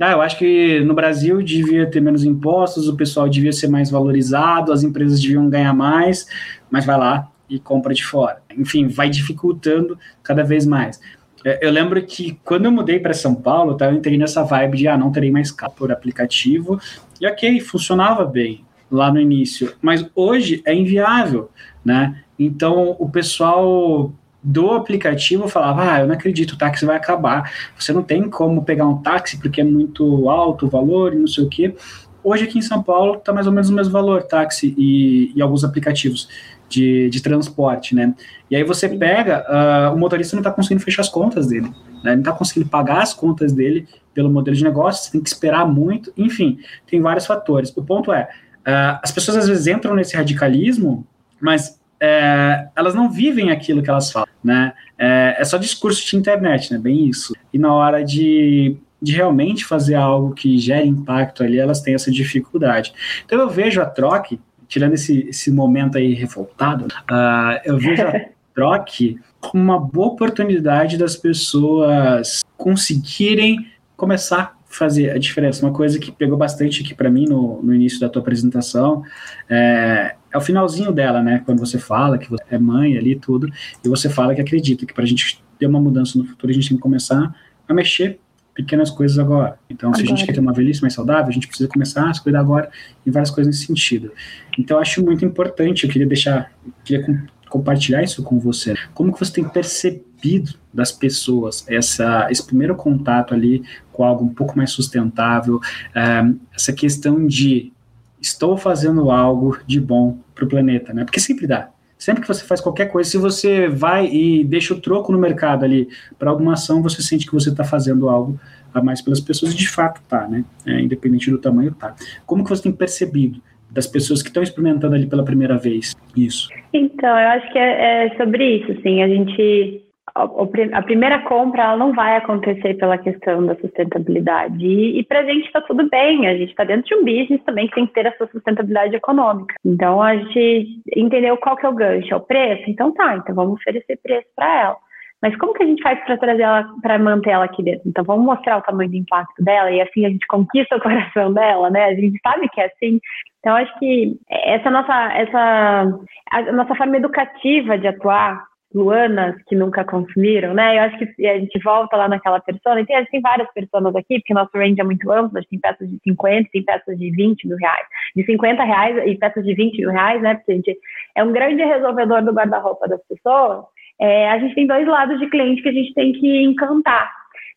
Ah, eu acho que no Brasil devia ter menos impostos, o pessoal devia ser mais valorizado, as empresas deviam ganhar mais, mas vai lá e compra de fora. Enfim, vai dificultando cada vez mais. É, eu lembro que quando eu mudei para São Paulo, tá, eu entrei nessa vibe de ah, não terei mais carro por aplicativo, e ok, funcionava bem lá no início, mas hoje é inviável, né? Então o pessoal do aplicativo falava: Ah, eu não acredito, o táxi vai acabar. Você não tem como pegar um táxi porque é muito alto o valor e não sei o quê. Hoje aqui em São Paulo está mais ou menos o mesmo valor, táxi e, e alguns aplicativos de, de, transporte, né? E aí você pega, uh, o motorista não está conseguindo fechar as contas dele, né? não está conseguindo pagar as contas dele pelo modelo de negócio, você tem que esperar muito, enfim, tem vários fatores. O ponto é, uh, as pessoas às vezes entram nesse radicalismo, mas é, elas não vivem aquilo que elas falam, né? É, é, só discurso de internet, né? Bem isso. E na hora de, de realmente fazer algo que gere impacto ali, elas têm essa dificuldade. Então eu vejo a troque, tirando esse, esse momento aí revoltado, uh, eu vejo a troque como uma boa oportunidade das pessoas conseguirem começar fazer a diferença. Uma coisa que pegou bastante aqui para mim no, no início da tua apresentação é, é o finalzinho dela, né? Quando você fala que você é mãe ali tudo, e você fala que acredita que para a gente ter uma mudança no futuro, a gente tem que começar a mexer pequenas coisas agora. Então, agora. se a gente quer ter uma velhice mais saudável, a gente precisa começar a se cuidar agora e várias coisas nesse sentido. Então, eu acho muito importante, eu queria deixar, queria compartilhar isso com você. Como que você tem percebido das pessoas essa, esse primeiro contato ali com algo um pouco mais sustentável, é, essa questão de estou fazendo algo de bom para o planeta, né? Porque sempre dá. Sempre que você faz qualquer coisa, se você vai e deixa o troco no mercado ali para alguma ação, você sente que você está fazendo algo a mais pelas pessoas, e de fato tá, né? É, independente do tamanho, tá. Como que você tem percebido das pessoas que estão experimentando ali pela primeira vez isso? Então, eu acho que é, é sobre isso, assim, a gente a primeira compra ela não vai acontecer pela questão da sustentabilidade. E, e para a gente está tudo bem, a gente está dentro de um business também que tem que ter a sua sustentabilidade econômica. Então a gente entendeu qual que é o gancho, é o preço? Então tá, então vamos oferecer preço para ela. Mas como que a gente faz para trazer ela, para manter ela aqui dentro? Então vamos mostrar o tamanho do impacto dela e assim a gente conquista o coração dela, né? A gente sabe que é assim. Então acho que essa nossa essa a nossa forma educativa de atuar luanas que nunca consumiram, né? Eu acho que a gente volta lá naquela persona, e tem, tem várias personas aqui, porque nosso range é muito amplo, tem peças de 50, tem peças de 20 mil reais, de 50 reais e peças de 20 mil reais, né? Porque a gente é um grande resolvedor do guarda-roupa das pessoas. É, a gente tem dois lados de cliente que a gente tem que encantar.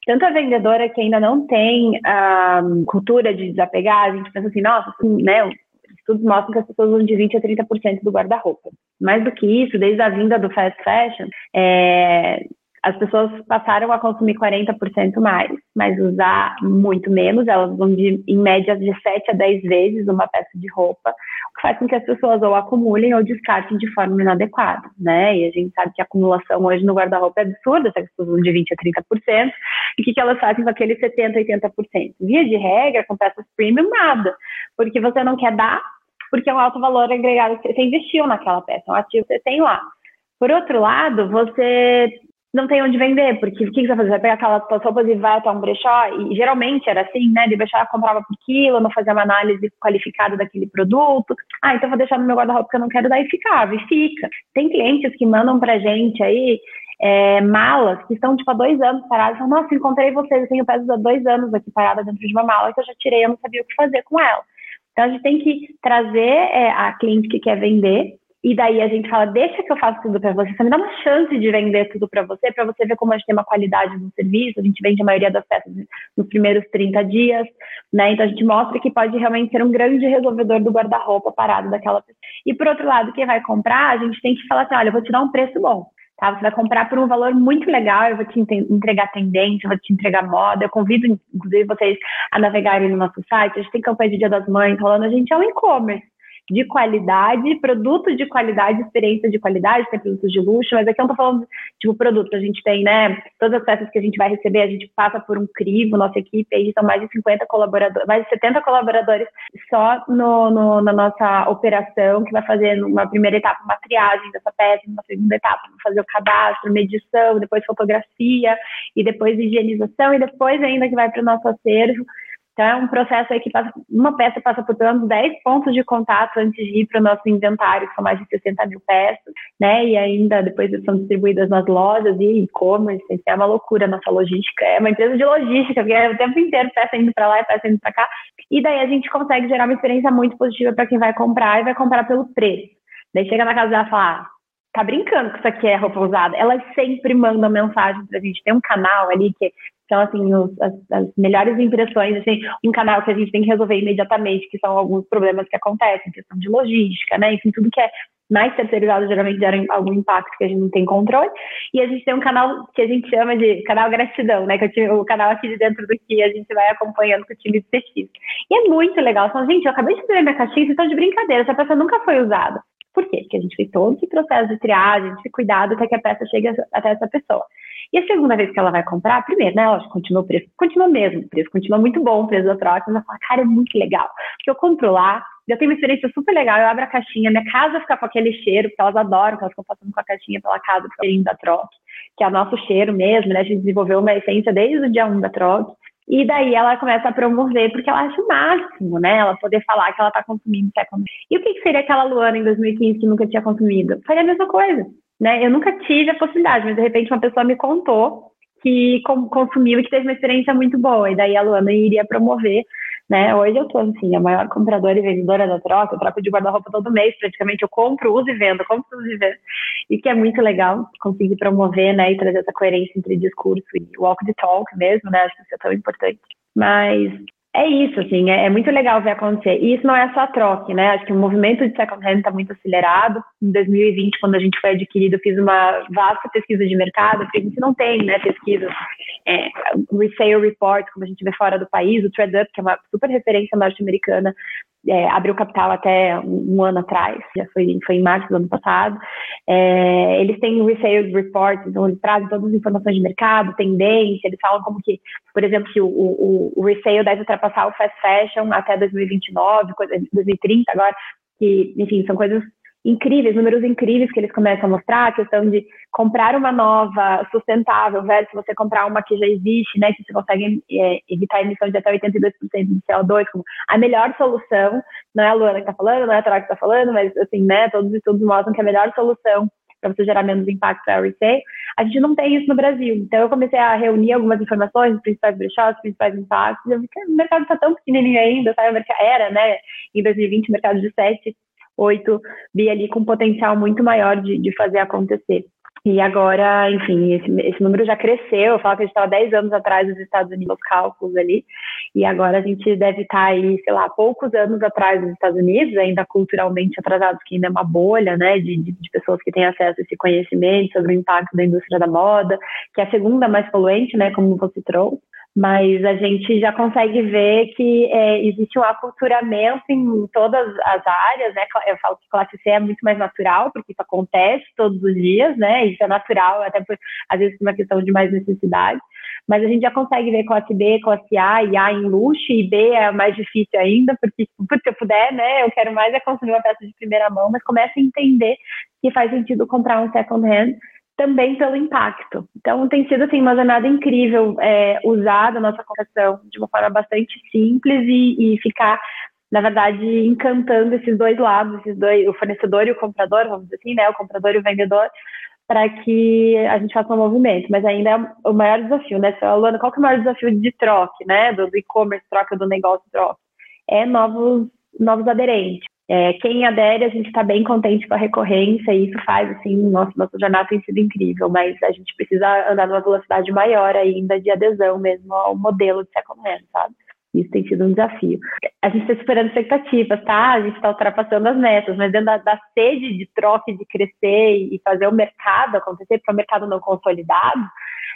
Tanto a vendedora que ainda não tem a cultura de desapegar, a gente pensa assim, nossa, assim, né? Estudos mostram que as pessoas usam de 20% a 30% do guarda-roupa. Mais do que isso, desde a vinda do fast fashion, é, as pessoas passaram a consumir 40% mais, mas usar muito menos, elas vão de, em média de 7 a 10 vezes uma peça de roupa, o que faz com que as pessoas ou acumulem ou descartem de forma inadequada, né? E a gente sabe que a acumulação hoje no guarda-roupa é absurda, as pessoas usam de 20 a 30%, e o que, que elas fazem com aqueles 70, 80%? Via de regra, com peças premium, nada, porque você não quer dar, porque é um alto valor agregado que você investiu naquela peça, é um ativo que você tem lá. Por outro lado, você não tem onde vender, porque o que, você vai fazer? Vai pegar aquelas roupas e vai até um brechó, e geralmente era assim, né? De brechó comprava por quilo, não fazia uma análise qualificada daquele produto. Ah, então vou deixar no meu guarda-roupa que eu não quero, daí ficava, e fica. Tem clientes que mandam pra gente aí é, malas que estão, tipo, há dois anos paradas. Falam, Nossa, encontrei vocês, eu tenho peças há dois anos aqui parada dentro de uma mala que eu já tirei, eu não sabia o que fazer com ela. Então, a gente tem que trazer é, a cliente que quer vender e daí a gente fala, deixa que eu faço tudo para você, você me dá uma chance de vender tudo para você, para você ver como a gente tem uma qualidade no serviço, a gente vende a maioria das peças nos primeiros 30 dias, né? Então a gente mostra que pode realmente ser um grande resolvedor do guarda-roupa parado daquela pessoa. E por outro lado, quem vai comprar, a gente tem que falar assim, olha, eu vou te dar um preço bom. Tá? Você vai comprar por um valor muito legal, eu vou te entregar tendência, eu vou te entregar moda. Eu convido, inclusive, vocês a navegarem no nosso site. A gente tem campanha de Dia das Mães rolando, a gente é um e-commerce de qualidade, produto de qualidade, experiência de qualidade, tem produtos de luxo, mas aqui eu não tô falando, tipo, produto, a gente tem, né, todas as peças que a gente vai receber, a gente passa por um crivo, nossa equipe aí são mais de 50 colaboradores, mais de 70 colaboradores só no, no, na nossa operação, que vai fazer numa primeira etapa uma triagem dessa peça, numa segunda etapa fazer o cadastro, medição, depois fotografia, e depois higienização, e depois ainda que vai para o nosso acervo, então, é um processo aí que passa, uma peça passa por pelo menos 10 pontos de contato antes de ir para o nosso inventário, que são mais de 60 mil peças, né? E ainda depois são distribuídas nas lojas e e-commerce, é uma loucura a nossa logística. É uma empresa de logística, porque é o tempo inteiro peça indo para lá e peça indo para cá. E daí a gente consegue gerar uma experiência muito positiva para quem vai comprar e vai comprar pelo preço. Daí chega na casa dela e fala, ah, tá brincando que isso aqui é roupa usada. Elas sempre mandam mensagem pra gente. Tem um canal ali que são assim os, as, as, melhores impressões, assim, um canal que a gente tem que resolver imediatamente, que são alguns problemas que acontecem, questão de logística, né? Enfim, tudo que é mais terceirizado geralmente gera algum impacto que a gente não tem controle. E a gente tem um canal que a gente chama de canal gratidão, né? Que é o canal aqui de dentro do que a gente vai acompanhando com o time de pesquisa. E é muito legal. Então, gente, eu acabei de receber minha caixinha, vocês estão de brincadeira, essa peça nunca foi usada. Por quê? Porque a gente fez todo esse processo de triagem, de cuidado até que a peça chegue até essa pessoa. E a segunda vez que ela vai comprar, primeiro, né, lógico, continua o preço, continua mesmo, o preço continua muito bom, o preço da mas ela fala, cara, é muito legal, porque eu compro lá, eu tenho uma experiência super legal, eu abro a caixinha, minha casa fica com aquele cheiro, porque elas adoram, que elas ficam passando com a caixinha pela casa, o cheirinho da troca, que é o nosso cheiro mesmo, né, a gente desenvolveu uma essência desde o dia 1 da troca, e daí ela começa a promover, porque ela acha o máximo, né? Ela poder falar que ela está consumindo second E o que, que seria aquela Luana em 2015 que nunca tinha consumido? Faria a mesma coisa, né? Eu nunca tive a possibilidade, mas de repente uma pessoa me contou que consumiu e que teve uma experiência muito boa. E daí a Luana iria promover, né? Hoje eu sou, assim, a maior compradora e vendedora da troca. Eu troco de guarda-roupa todo mês, praticamente. Eu compro, uso e vendo, compro, uso e vendo. E que é muito legal conseguir promover, né? E trazer essa coerência entre discurso e walk the talk mesmo, né? Acho que isso é tão importante. Mas é isso, assim, é, é, muito legal ver acontecer. E isso não é só troca, né? Acho que o movimento de second hand está muito acelerado. Em 2020, quando a gente foi adquirido, fiz uma vasta pesquisa de mercado, porque a gente não tem, né, pesquisas, é, resale report, como a gente vê fora do país, o ThreadUp, que é uma super referência norte-americana é, abriu capital até um, ano atrás, já foi, foi em março do ano passado. É, eles têm resale reports, então eles trazem todas as informações de mercado, tendência, eles falam como que, por exemplo, que o, o, o resale deve ultrapassar o fast fashion até 2029, 2030 agora, que, enfim, são coisas incríveis, números incríveis que eles começam a mostrar, a questão de comprar uma nova sustentável versus você comprar uma que já existe, né, que você consegue é, evitar emissão de até 82% de CO2, como a melhor solução, não é a Luana que está falando, não é a Troca que está falando, mas assim, né, todos os estudos mostram que a melhor solução para você gerar menos impacto para a resale, a gente não tem isso no Brasil. Então eu comecei a reunir algumas informações, os principais brechós, os principais impactos, eu vi que o mercado está tão pequenininho ainda, sabe? Era, né, em 2020, o mercado de 7 8 bi ali com potencial muito maior de, de fazer acontecer. E agora, enfim, esse, esse número já cresceu. Eu falo que a gente estava 10 anos atrás dos Estados Unidos, os cálculos ali, e agora a gente deve estar tá aí, sei lá, poucos anos atrás dos Estados Unidos, ainda culturalmente atrasados, que ainda é uma bolha, né, de, de, de pessoas que têm acesso a esse conhecimento sobre o impacto da indústria da moda, que é a segunda mais poluente, né, como você trouxe mas a gente já consegue ver que é, existe um aculturamento em todas as áreas, né? Eu falo que classe C é muito mais natural, porque isso acontece todos os dias, né? Isso é natural, até por, às vezes por uma questão de mais necessidade. Mas a gente já consegue ver classe B, classe A e A em luxo, e B é mais difícil ainda, porque se eu puder, né? Eu quero mais é consumir uma peça de primeira mão, mas começa a entender que faz sentido comprar um second hand também pelo impacto. Então, tem sido assim, uma jornada incrível é, usar a nossa comunicação de uma forma bastante simples e, e, ficar, na verdade, encantando esses dois lados, esses dois, o fornecedor e o comprador, vamos dizer assim, né, o comprador e o vendedor, para que a gente faça um movimento. Mas ainda é o maior desafio, né? Luana, qual que é o maior desafio de troca, né, do e-commerce, troca do negócio, troca? É novos, novos aderentes. É, quem adere, a gente está bem contente com a recorrência e isso faz, assim, nosso, nossa jornada tem sido incrível, mas a gente precisa andar numa velocidade maior ainda de adesão mesmo ao modelo de second hand, sabe? Isso tem sido um desafio. A gente está superando expectativas, tá? A gente está ultrapassando as metas, mas dentro da, da, sede de troca, de crescer e fazer o mercado acontecer, porque o mercado não consolidado,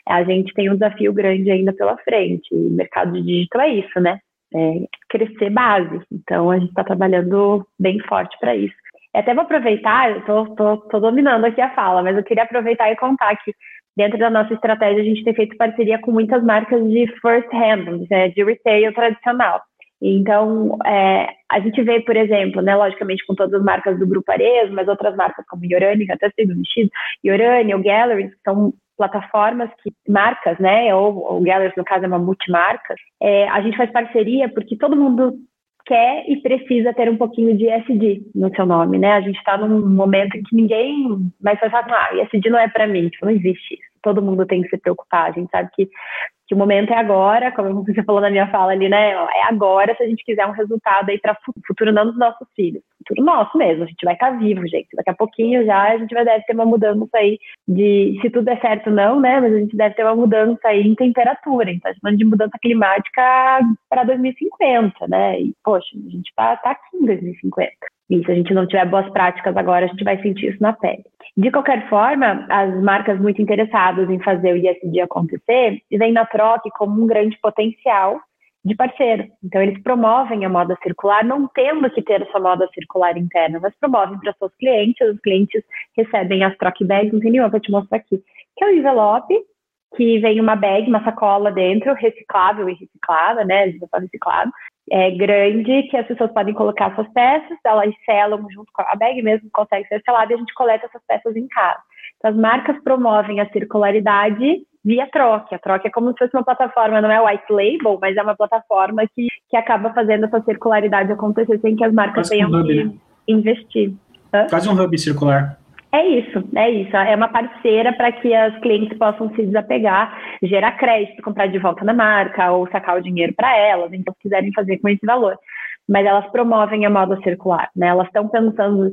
a gente tem um desafio grande ainda pela frente. E mercado de digital é isso, né? É, crescer base. Então, a gente está trabalhando bem forte para isso. E até vou aproveitar, eu estou dominando aqui a fala, mas eu queria aproveitar e contar que dentro da nossa estratégia a gente tem feito parceria com muitas marcas de first hand, né, de retail tradicional. Então, é, a gente vê, por exemplo, né, logicamente com todas as marcas do Grupo Arezo, mas outras marcas como Yorani, que até sei do vestido, Yorani ou Gallery, que são plataformas que marcas, né, ou o Gallery no caso é uma multimarca, é, a gente faz parceria porque todo mundo quer e precisa ter um pouquinho de ESG no seu nome, né? A gente está num momento em que ninguém mais vai falar, ah, ESG não é para mim, tipo, não existe isso. Todo mundo tem que se preocupar. A gente sabe que que o momento é agora, como você falou na minha fala ali, né? É agora se a gente quiser um resultado aí para futuro não dos nossos filhos, futuro nosso mesmo. A gente vai estar tá vivo, gente. Daqui a pouquinho já a gente vai deve ter uma mudança aí de se tudo é certo não, né? Mas a gente deve ter uma mudança aí em temperatura. Então, a gente tá falando de mudança climática para 2050, né? E poxa, a gente tá, tá aqui em 2050. E se a gente não tiver boas práticas agora, a gente vai sentir isso na pele. De qualquer forma, as marcas muito interessadas em fazer o ISD acontecer vêm na troca como um grande potencial de parceiro. Então, eles promovem a moda circular, não tendo que ter essa moda circular interna, mas promovem para seus clientes. Os clientes recebem as troque bags, não tem nenhuma, vou te mostrar aqui, que é o envelope, que vem uma bag, uma sacola dentro, reciclável e reciclada, né? Reciclado, é, grande que as pessoas podem colocar suas peças, elas selam junto com a bag mesmo, consegue ser selada e a gente coleta essas peças em casa. Então, as marcas promovem a circularidade via troca. A troca é como se fosse uma plataforma, não é white label, mas é uma plataforma que, que acaba fazendo essa circularidade acontecer sem que as marcas Quase tenham um hub, que né? investir. Hã? Quase um hub circular. É isso, é isso. É uma parceira para que as clientes possam se desapegar, gerar crédito, comprar de volta na marca ou sacar o dinheiro para elas, então se quiserem fazer com esse valor. Mas elas promovem a moda circular, né? Elas estão pensando,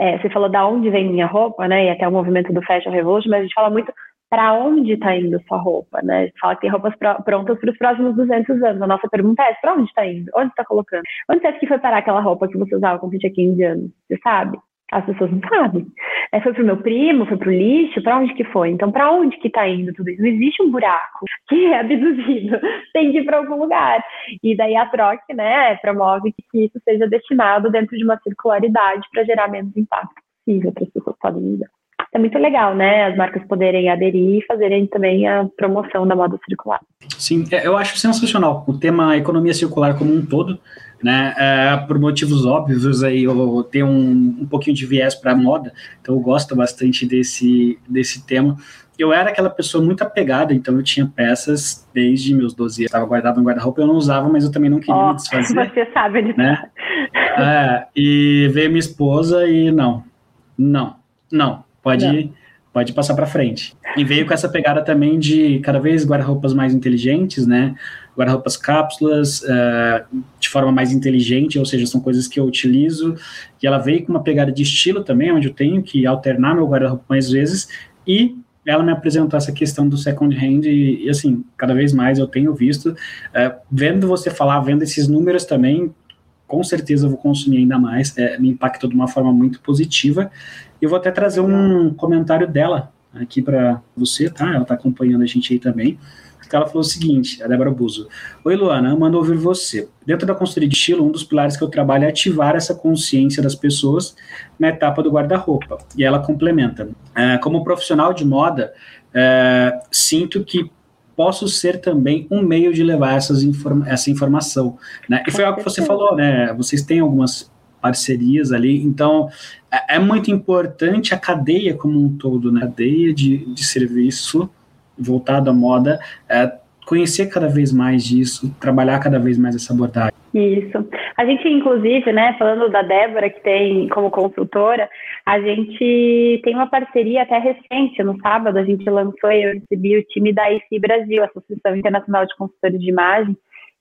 é, você falou da onde vem minha roupa, né? E até o movimento do Fashion Revolution, mas a gente fala muito para onde está indo sua roupa, né? A gente fala que tem roupas prontas para os próximos 200 anos. A nossa pergunta é: para onde está indo? Onde está colocando? Onde você acha que foi parar aquela roupa que você usava tinha 15 anos? Você sabe? As pessoas não sabem. É, foi pro meu primo, foi pro lixo, para onde que foi? Então, para onde que tá indo tudo isso? Não existe um buraco que é abduzido, tem que ir para algum lugar. E daí a troca, né, promove que isso seja destinado dentro de uma circularidade para gerar menos impacto possível para as pessoas podem usar. É muito legal, né, as marcas poderem aderir e fazerem também a promoção da moda circular. Sim, é, eu acho sensacional o tema economia circular como um todo né? É, por motivos óbvios aí eu tenho um, um pouquinho de viés para moda, então eu gosto bastante desse desse tema. Eu era aquela pessoa muito apegada, então eu tinha peças desde meus 12 anos, estava guardado no guarda-roupa, eu não usava, mas eu também não queria oh, me desfazer. Você sabe disso. Né? É, e veio minha esposa e não, não, não, pode não. pode passar para frente. E veio com essa pegada também de cada vez guarda-roupas mais inteligentes, né? Guarda-roupas cápsulas uh, de forma mais inteligente, ou seja, são coisas que eu utilizo, e ela veio com uma pegada de estilo também, onde eu tenho que alternar meu guarda-roupa mais vezes, e ela me apresentou essa questão do second hand e, e assim, cada vez mais eu tenho visto, é, vendo você falar, vendo esses números também, com certeza eu vou consumir ainda mais, é, me impactou de uma forma muito positiva. E eu vou até trazer um comentário dela aqui para você, tá? Ela está acompanhando a gente aí também. Ela falou o seguinte, a Débora Buzo. Oi, Luana, mando ouvir você. Dentro da consultoria de estilo, um dos pilares que eu trabalho é ativar essa consciência das pessoas na etapa do guarda-roupa. E ela complementa. É, como profissional de moda, é, sinto que posso ser também um meio de levar essas essa informação. Né? E foi algo que você falou, né? Vocês têm algumas parcerias ali, então é, é muito importante a cadeia como um todo, né? A cadeia de, de serviço voltado à moda, é, conhecer cada vez mais disso, trabalhar cada vez mais essa abordagem. Isso. A gente, inclusive, né, falando da Débora, que tem como consultora, a gente tem uma parceria até recente. No sábado, a gente lançou e eu recebi o time da IC Brasil, Associação Internacional de Consultores de Imagem,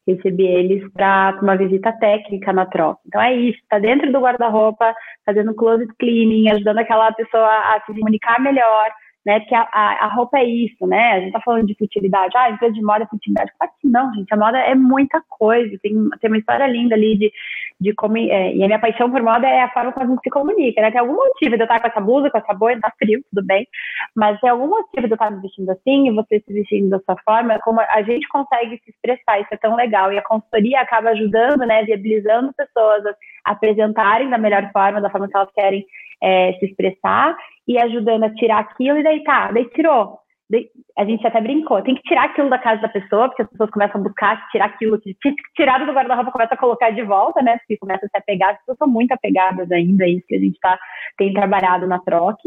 recebi eles para uma visita técnica na troca. Então é isso, está dentro do guarda-roupa, fazendo closet cleaning, ajudando aquela pessoa a se comunicar melhor, né? Porque a, a, a, roupa é isso, né? A gente tá falando de futilidade. Ah, empresa de moda é futilidade. Claro que não, gente. A moda é muita coisa. Tem, tem uma história linda ali de, de como. É, e a minha paixão por moda é a forma como a gente se comunica, né? Tem algum motivo de eu estar com essa blusa, com essa boia, tá frio, tudo bem. Mas tem algum motivo de eu estar me vestindo assim e você se vestindo dessa forma, como a gente consegue se expressar. Isso é tão legal. E a consultoria acaba ajudando, né? Viabilizando pessoas apresentarem da melhor forma, da forma que elas querem é, se expressar e ajudando a tirar aquilo, e daí tá, daí tirou. a gente até brincou, tem que tirar aquilo da casa da pessoa, porque as pessoas começam a buscar tirar aquilo que tirado do guarda-roupa, começa a colocar de volta, né? Porque começa a se apegar, as pessoas são muito apegadas ainda, é isso que a gente tá, tem trabalhado na troca.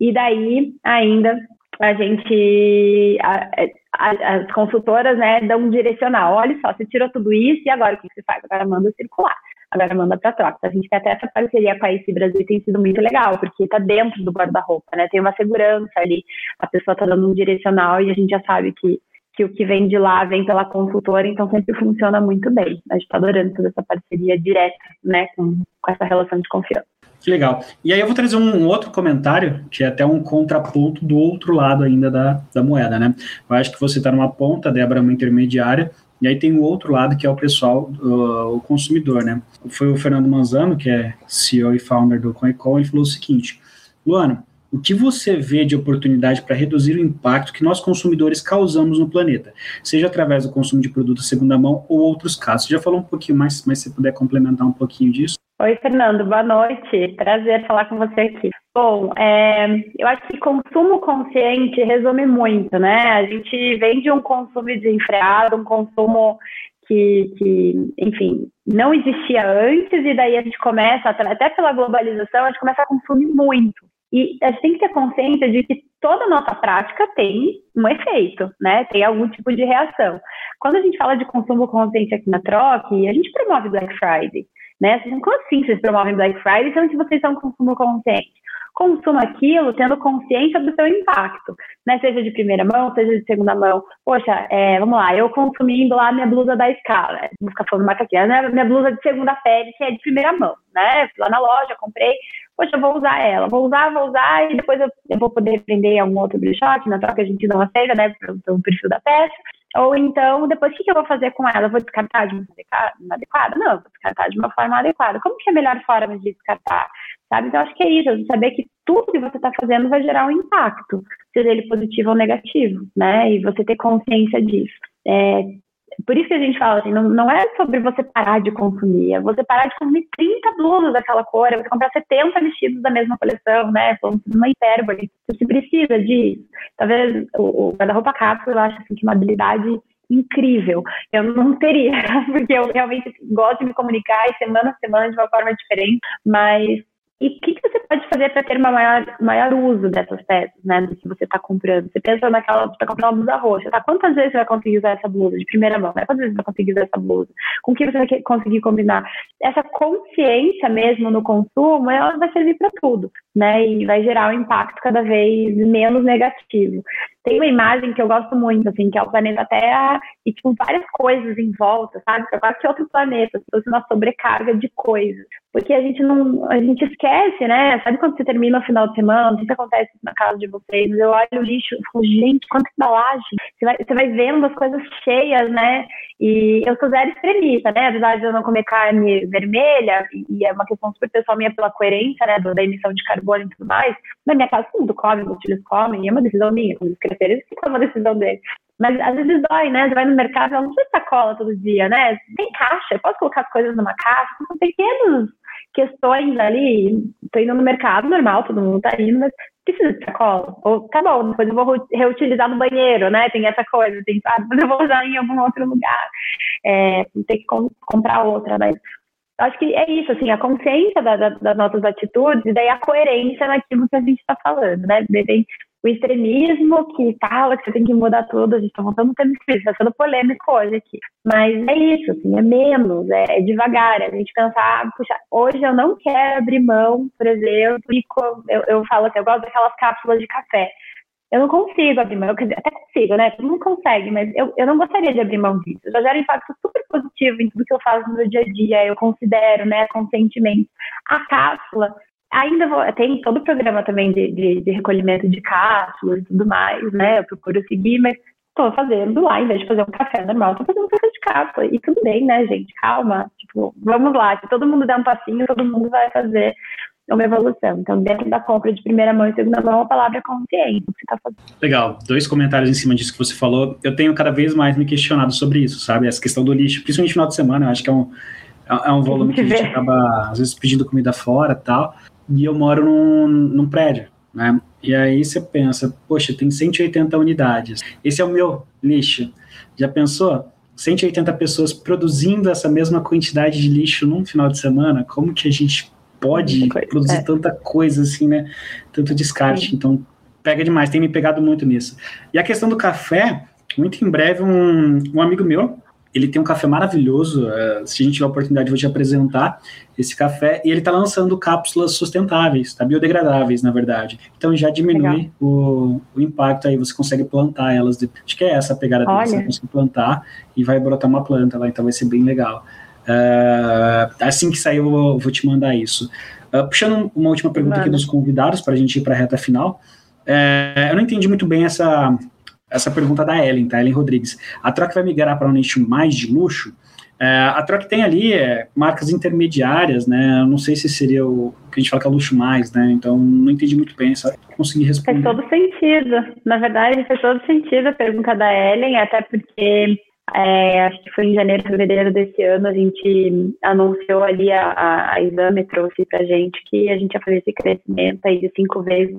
E daí, ainda, a gente, a, a, as consultoras, né, dão um direcional. Olha só, você tirou tudo isso e agora o que você faz? Agora manda circular agora manda para troca. A gente tem até essa parceria com a IC Brasil tem sido muito legal, porque está dentro do guarda-roupa, né? Tem uma segurança ali, a pessoa está dando um direcional e a gente já sabe que, que o que vem de lá vem pela consultora, então sempre funciona muito bem. A gente está adorando toda essa parceria direta, né, com, com essa relação de confiança. Que legal. E aí eu vou trazer um, um, outro comentário, que é até um contraponto do outro lado ainda da, da moeda, né? Eu acho que você está numa ponta, Débora, uma intermediária, e aí tem o outro lado que é o pessoal, o, o consumidor, né? Foi o Fernando Manzano, que é CEO e founder do CoinCon, ele falou o seguinte: Luana, o que você vê de oportunidade para reduzir o impacto que nós consumidores causamos no planeta, seja através do consumo de produtos segunda mão ou outros casos? Você já falou um pouquinho mais, mas se puder complementar um pouquinho disso. Oi, Fernando, boa noite. Prazer falar com você aqui. Bom, é, eu acho que consumo consciente resume muito, né? A gente vem de um consumo desenfreado, um consumo que, que, enfim, não existia antes, e daí a gente começa, até pela globalização, a gente começa a consumir muito. E a gente tem que ter consciência de que toda nossa prática tem um efeito, né? Tem algum tipo de reação. Quando a gente fala de consumo consciente aqui na Troque, a gente promove Black Friday, né? Como assim vocês promovem Black Friday sendo que vocês são consumo consciente? consuma aquilo tendo consciência do seu impacto, né? Seja de primeira mão, seja de segunda mão. Poxa, é, vamos lá, eu consumindo lá minha blusa da Scala, vou ficar falando marca aqui, né? Minha blusa de segunda pele, que é de primeira mão, né? Lá na loja, comprei, poxa, vou usar ela, vou usar, vou usar, e depois eu, eu vou poder vender algum outro brechó, na troca a gente não aceita, né? Pelo perfil da peça. Ou então, depois, o que, eu vou fazer com ela? Eu vou descartar de uma forma adequada? Não, eu vou descartar de uma forma adequada. Como que é a melhor forma de descartar? Sabe? Então, acho que é isso, saber que tudo que você está fazendo vai gerar um impacto, seja ele positivo ou negativo, né? E você ter consciência disso. É, por isso que a gente fala assim, não, não, é sobre você parar de consumir, é você parar de consumir 30 blusas daquela cor, é você comprar 70 vestidos da mesma coleção, né? Uma hipérbole. Você precisa disso. Talvez o, o guarda-roupa cápsula, eu acho assim, que é uma habilidade incrível. Eu não teria, porque eu realmente gosto de me comunicar e semana a semana de uma forma diferente, mas e o que, que, você pode fazer para ter uma maior, maior uso dessas peças, né? Do que você está comprando. Você pensa naquela, você está comprando uma blusa roxa, tá? Quantas vezes você vai conseguir usar essa blusa de primeira mão? Né? Quantas vezes você vai conseguir usar essa blusa? Com o que você vai conseguir combinar? Essa consciência mesmo no consumo, ela vai servir para tudo, né? E vai gerar um impacto cada vez menos negativo. Tem uma imagem que eu gosto muito, assim, que é o planeta Terra e, tipo, várias coisas em volta, sabe? É quase que outro planeta, se fosse uma sobrecarga de coisas. Porque a gente não, a gente esquece, né? Sabe quando você termina o final de semana, sei se acontece na casa de vocês, eu olho o lixo e falo, gente, quanta embalagem. Você vai, você vai vendo as coisas cheias, né? E eu sou zero extremista, né? Apesar de eu não comer carne vermelha, e é uma questão super pessoal minha pela coerência, né? Da emissão de carbono e tudo mais, na minha casa todo mundo come, meus filhos comem, e é uma decisão minha, eles eles ficam uma decisão deles. Mas às vezes dói, né? Você vai no mercado, não precisa sacola todo dia, né? Tem caixa, posso colocar as coisas numa caixa, são pequenos questões ali. Estou indo no mercado normal, todo mundo está indo, mas precisa de sacola. Ou tá bom, depois eu vou reutilizar no banheiro, né? Tem essa coisa, tem, ah, depois eu vou usar em algum outro lugar. É, tem que comprar outra, mas acho que é isso, assim, a consciência da, da, das nossas atitudes e daí a coerência naquilo que a gente está falando, né? Tem o extremismo que fala que você tem que mudar tudo, a gente está voltando no tema extremismo, está sendo polêmico hoje aqui. Mas é isso, assim, é menos, é, é devagar, é a gente pensar, puxa, hoje eu não quero abrir mão, por exemplo, eu, eu falo assim, eu gosto daquelas cápsulas de café. Eu não consigo abrir mão, quer dizer, até consigo, né? Todo mundo consegue, mas eu, eu não gostaria de abrir mão disso. Já gera um impacto super positivo em tudo que eu faço no meu dia a dia, eu considero, né, conscientemente. A cápsula, ainda vou, tem todo o programa também de, de, de, recolhimento de cápsulas e tudo mais, né? Eu procuro seguir, mas estou fazendo lá, em vez de fazer um café normal, estou fazendo um café de cápsula. E tudo bem, né, gente? Calma. Tipo, vamos lá. Se todo mundo der um passinho, todo mundo vai fazer uma evolução. Então, dentro da compra de primeira mão e segunda mão, a palavra é consciência. Que você tá fazendo. Legal. Dois comentários em cima disso que você falou. Eu tenho cada vez mais me questionado sobre isso, sabe? Essa questão do lixo, principalmente no final de semana, eu acho que é um, é, é um volume que a gente acaba, às vezes, pedindo comida fora tal e eu moro num, num prédio, né? E aí você pensa, poxa, tem 180 unidades. Esse é o meu lixo. Já pensou? 180 pessoas produzindo essa mesma quantidade de lixo num final de semana? Como que a gente pode produzir é. tanta coisa assim, né? Tanto descarte. Sim. Então, pega demais. Tem me pegado muito nisso. E a questão do café, muito em breve, um, um amigo meu, ele tem um café maravilhoso. Uh, se a gente tiver a oportunidade, eu vou te apresentar esse café. E ele está lançando cápsulas sustentáveis, tá? biodegradáveis, na verdade. Então já diminui o, o, impacto aí. Você consegue plantar elas. Acho que é essa a pegada dele. Você consegue plantar e vai brotar uma planta lá. Então vai ser bem legal. Uh, assim que sair, eu vou te mandar isso. Uh, puxando uma última pergunta Mano. aqui dos convidados para a gente ir para a reta final. É, eu não entendi muito bem essa essa pergunta da Ellen, tá? Ellen Rodrigues. A Troc vai migrar para um nicho mais de luxo? É, a Troc tem ali é, marcas intermediárias, né? Eu não sei se seria o que a gente fala que é luxo mais, né? Então não entendi muito bem, só consegui responder. Faz todo sentido. Na verdade, faz todo sentido a pergunta da Ellen, até porque é, acho que foi em janeiro, fevereiro desse ano, a gente anunciou ali, a, a, a Exame trouxe pra gente que a gente ia fazer esse crescimento aí de cinco vezes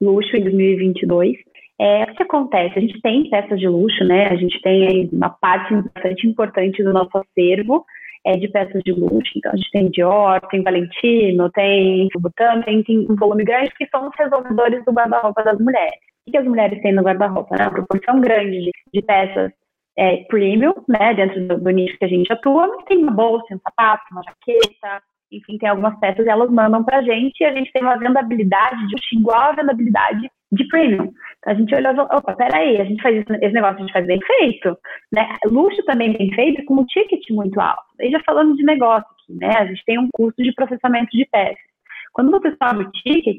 luxo em 2022. É, o que acontece? A gente tem peças de luxo, né? A gente tem uma parte bastante importante do nosso acervo é, de peças de luxo. Então, a gente tem Dior, tem Valentino, tem Louboutin, tem, tem um volume grande que são os resolvedores do guarda-roupa das mulheres. O que as mulheres têm no guarda-roupa? Né? Uma proporção grande de, de peças é, premium, né? Dentro do, do, nicho que a gente atua, mas tem uma bolsa, um sapato, uma jaqueta, enfim, tem algumas peças elas mandam para a gente e a gente tem uma vendabilidade de igual a vendabilidade de premium. Então, a gente olhou e falou, opa, peraí, a gente faz esse negócio, a gente faz bem feito, né? Luxo também bem feito com um ticket muito alto. Aí já falando de negócio aqui, né? A gente tem um custo de processamento de peças. Quando você sobe o ticket,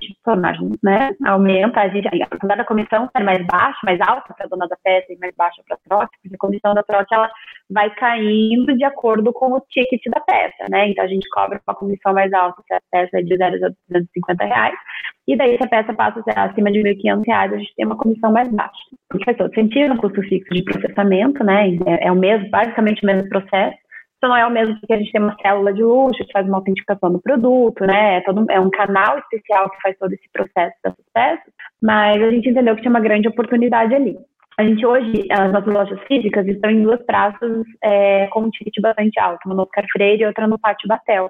né, aumenta, a gente, apesar da comissão ser mais baixa, mais alta para a dona da peça e mais baixa para a troca, porque a comissão da troca ela vai caindo de acordo com o ticket da peça, né? Então a gente cobra uma comissão mais alta se a peça é de 0 a 250 reais, e daí se a peça passa a acima de 1.500 reais, a gente tem uma comissão mais baixa. Porque faz todo sentido, um custo fixo de processamento, né? É, é o mesmo, basicamente o mesmo processo, então, não é o mesmo que a gente tem uma célula de luxo que faz uma autenticação do produto, né? É, todo, é um canal especial que faz todo esse processo dessas peças, mas a gente entendeu que tinha uma grande oportunidade ali. A gente hoje, as nossas lojas físicas estão em duas praças é, com um ticket bastante alto, uma no Oscar Freire e outra no Pátio Batel,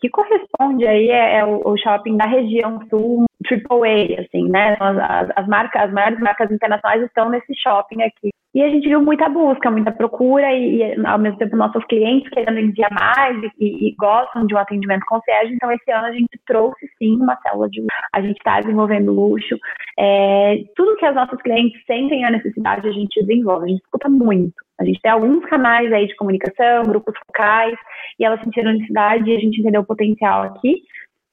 que corresponde aí é, é o, o, shopping da região sul AAA, assim, né? As, as, marcas, as maiores marcas internacionais estão nesse shopping aqui E a gente viu muita busca, muita procura e, e ao mesmo tempo nossos clientes querendo enviar mais e, e, gostam de um atendimento concierge. Então esse ano a gente trouxe sim uma célula de luxo. A gente está desenvolvendo luxo. É, tudo que as nossas clientes sentem a necessidade a gente desenvolve. A gente escuta muito. A gente tem alguns canais aí de comunicação, grupos focais e elas sentiram necessidade e a gente entendeu o potencial aqui.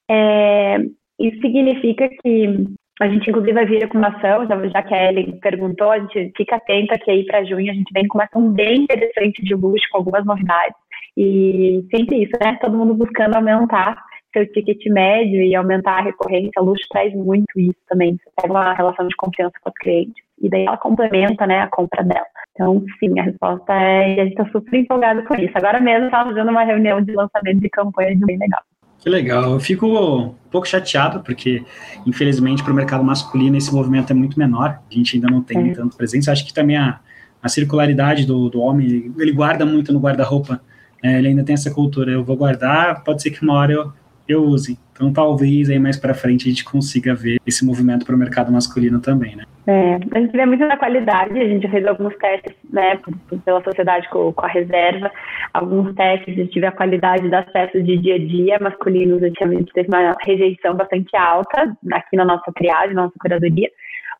É, isso significa que a gente, inclusive, vai vir com uma ação, já que a Ellen perguntou, a gente fica atenta que aí para junho a gente vem com uma ação bem interessante de luxo, com algumas novidades. E sempre isso, né? Todo mundo buscando aumentar seu ticket médio e aumentar a recorrência. O luxo traz muito isso também. Você pega uma relação de confiança com os clientes e daí ela complementa né, a compra dela. Então, sim, a resposta é e a gente está super empolgado com isso. Agora mesmo estava fazendo uma reunião de lançamento de campanha de bem legal. Que legal. Eu fico um pouco chateado, porque, infelizmente, para o mercado masculino esse movimento é muito menor. A gente ainda não tem é. tanto presença. Acho que também a, a circularidade do, do homem, ele guarda muito no guarda-roupa. É, ele ainda tem essa cultura. Eu vou guardar, pode ser que uma hora eu, eu use. Então, talvez aí mais para frente a gente consiga ver esse movimento para o mercado masculino também, né? É, a gente vê muito na qualidade, a gente fez alguns testes, né, pela sociedade com, com a reserva, alguns testes, gente tive a qualidade das peças de dia a dia masculinos, a gente teve uma rejeição bastante alta aqui na nossa triagem, na nossa curadoria,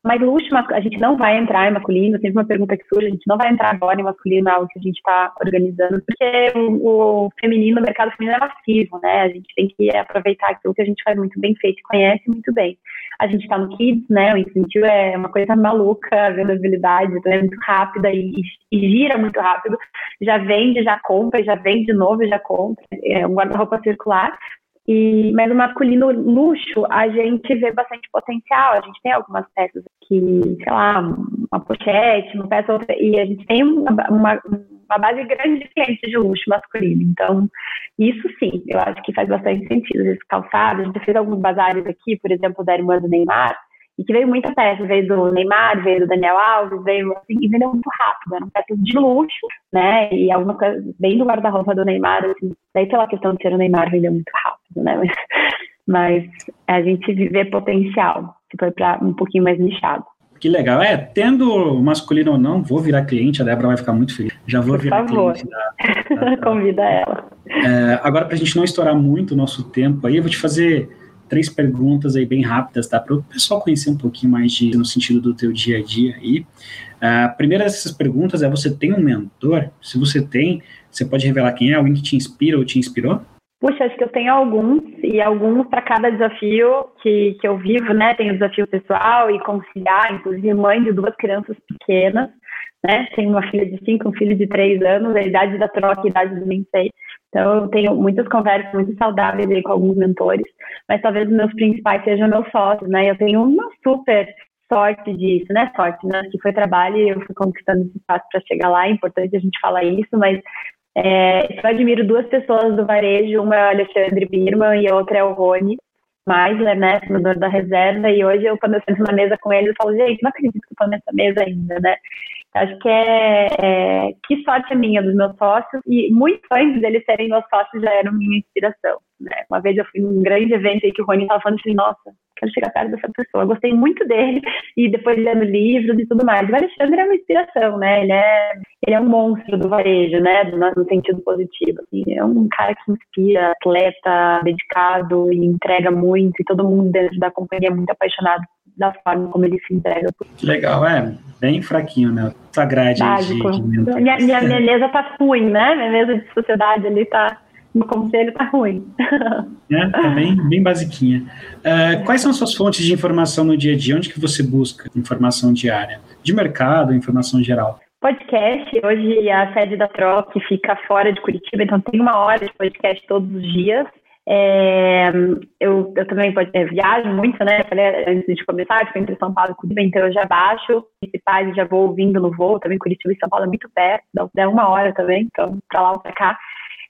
mas luxo, a gente não vai entrar em masculino, sempre uma pergunta que surge, a gente não vai entrar agora em masculino, é algo que a gente está organizando, porque o, o, feminino, o mercado feminino é massivo, né? A gente tem que aproveitar aquilo que a gente faz muito bem feito e conhece muito bem. A gente está no Kids, né? O incentivo é uma coisa maluca, a vendabilidade é muito rápida e, e, gira muito rápido. Já vende, já compra, já vende de novo, já compra. É um guarda-roupa circular. E, mas o masculino luxo, a gente vê bastante potencial. A gente tem algumas peças que, sei lá, uma pochete, uma peça outra, e a gente tem uma, uma, uma, base grande de clientes de luxo masculino. Então, isso sim, eu acho que faz bastante sentido. Esse calçado, a gente fez alguns bazares aqui, por exemplo, da irmã do Neymar, e que veio muita peça, veio do Neymar, veio do Daniel Alves, veio assim, e vendeu muito rápido, eram peças de luxo, né, e alguma coisa bem do guarda-roupa do Neymar, assim, daí pela questão de ser o Neymar, vendeu muito rápido, né, mas, mas a gente vê potencial, se foi para um pouquinho mais nichado. Que legal. É, tendo masculino ou não, vou virar cliente, a Débora vai ficar muito feliz. Já vou Por virar favor. cliente da, da, da... Convida ela. É, agora, para a gente não estourar muito o nosso tempo aí, eu vou te fazer três perguntas aí bem rápidas, tá? Para o pessoal conhecer um pouquinho mais de, no sentido do teu dia a dia aí. A primeira dessas perguntas é: você tem um mentor? Se você tem, você pode revelar quem é? Alguém que te inspira ou te inspirou? Puxa, acho que eu tenho alguns, e alguns para cada desafio que, que eu vivo, né? Tenho desafio pessoal e conciliar, inclusive mãe de duas crianças pequenas, né? Tenho uma filha de cinco, um filho de três anos, a idade da troca, a idade do nem sei. Então, eu tenho muitas conversas muito saudáveis com alguns mentores, mas talvez os meus principais sejam meus sócios, né? Eu tenho uma super sorte disso, né? Sorte, né? Que foi trabalho e eu fui conquistando esse espaço para chegar lá. É importante a gente falar isso, mas é, eu admiro duas pessoas do varejo, uma é o Alexandre Birman e a outra é o Rony Meisler, né? Fundador da reserva. E hoje, eu, quando eu sento na mesa com ele, eu falo, gente, não acredito que eu estou nessa mesa ainda, né? Acho que é, é, que sorte minha dos meus sócios e muito antes deles serem meus sócios já eram minha inspiração. Né? Uma vez eu fui num grande evento aí que o Rony estava falando assim, nossa, quero chegar perto dessa pessoa. Eu gostei muito dele e depois lendo livros e tudo mais. O Alexandre é uma inspiração, né? Ele é, ele é um monstro do varejo, né? No, sentido positivo. Assim. É um cara que inspira, atleta, dedicado e entrega muito e todo mundo dentro da companhia é muito apaixonado da forma como ele se entrega. Legal, é bem fraquinho, né? Essa grade Básico. de, de minha, minha, minha mesa tá ruim, né? Minha mesa de sociedade ali tá no conselho tá ruim. É, tá bem, bem basiquinha. Uh, quais são as suas fontes de informação no dia a dia? Onde que você busca informação diária? De mercado, informação geral? Podcast, hoje a sede da Troc fica fora de Curitiba, então tem uma hora de podcast todos os dias. É, eu, eu também é, viajo muito, né? Falei antes de começar, fico entre São Paulo e Curitiba, então eu já baixo principais e já vou ouvindo no voo. Também Curitiba e São Paulo é muito perto, dá uma hora também, então pra lá ou pra cá.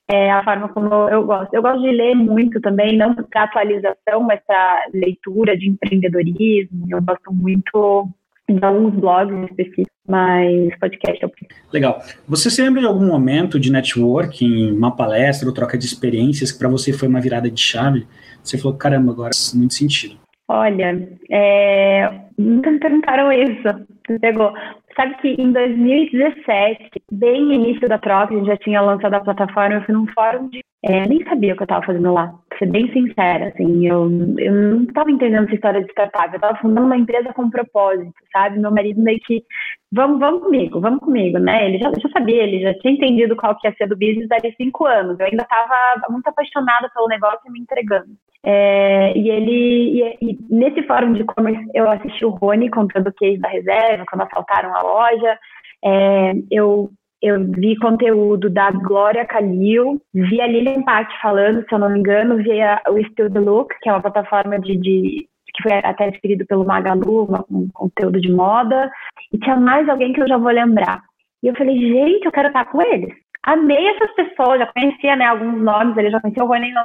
É a forma como eu gosto. Eu gosto de ler muito também, não para atualização, mas para leitura de empreendedorismo. Eu gosto muito de alguns blogs específicos, mas podcast é o Legal. Você se lembra de algum momento de networking, uma palestra ou troca de experiências que para você foi uma virada de chave? Você falou, caramba, agora faz muito sentido. Olha, é... nunca me perguntaram isso. Você pegou. Sabe que em 2017, bem no início da troca, a gente já tinha lançado a plataforma, eu fui num fórum de. É, nem sabia o que eu estava fazendo lá, pra ser bem sincera, assim, eu, eu não estava entendendo essa história de startup, eu estava fundando uma empresa com propósito, sabe? Meu marido meio que, vamos, vamos comigo, vamos comigo, né? Ele já, já sabia, ele já tinha entendido qual que ia ser do business dali cinco anos, eu ainda estava muito apaixonada pelo negócio e me entregando. É, e ele, e, e nesse fórum de e-commerce, eu assisti o Rony contando o case da reserva, quando assaltaram a loja. É, eu, eu vi conteúdo da Glória Calil, vi a Lilian Patti falando, se eu não me engano, vi a, o Still the Look, que é uma plataforma de, de que foi até adquirido pelo Magalu, um conteúdo de moda, e tinha mais alguém que eu já vou lembrar. E eu falei, gente, eu quero estar com eles amei essas pessoas, já conhecia né, alguns nomes, ele já conhecia o Rony, não,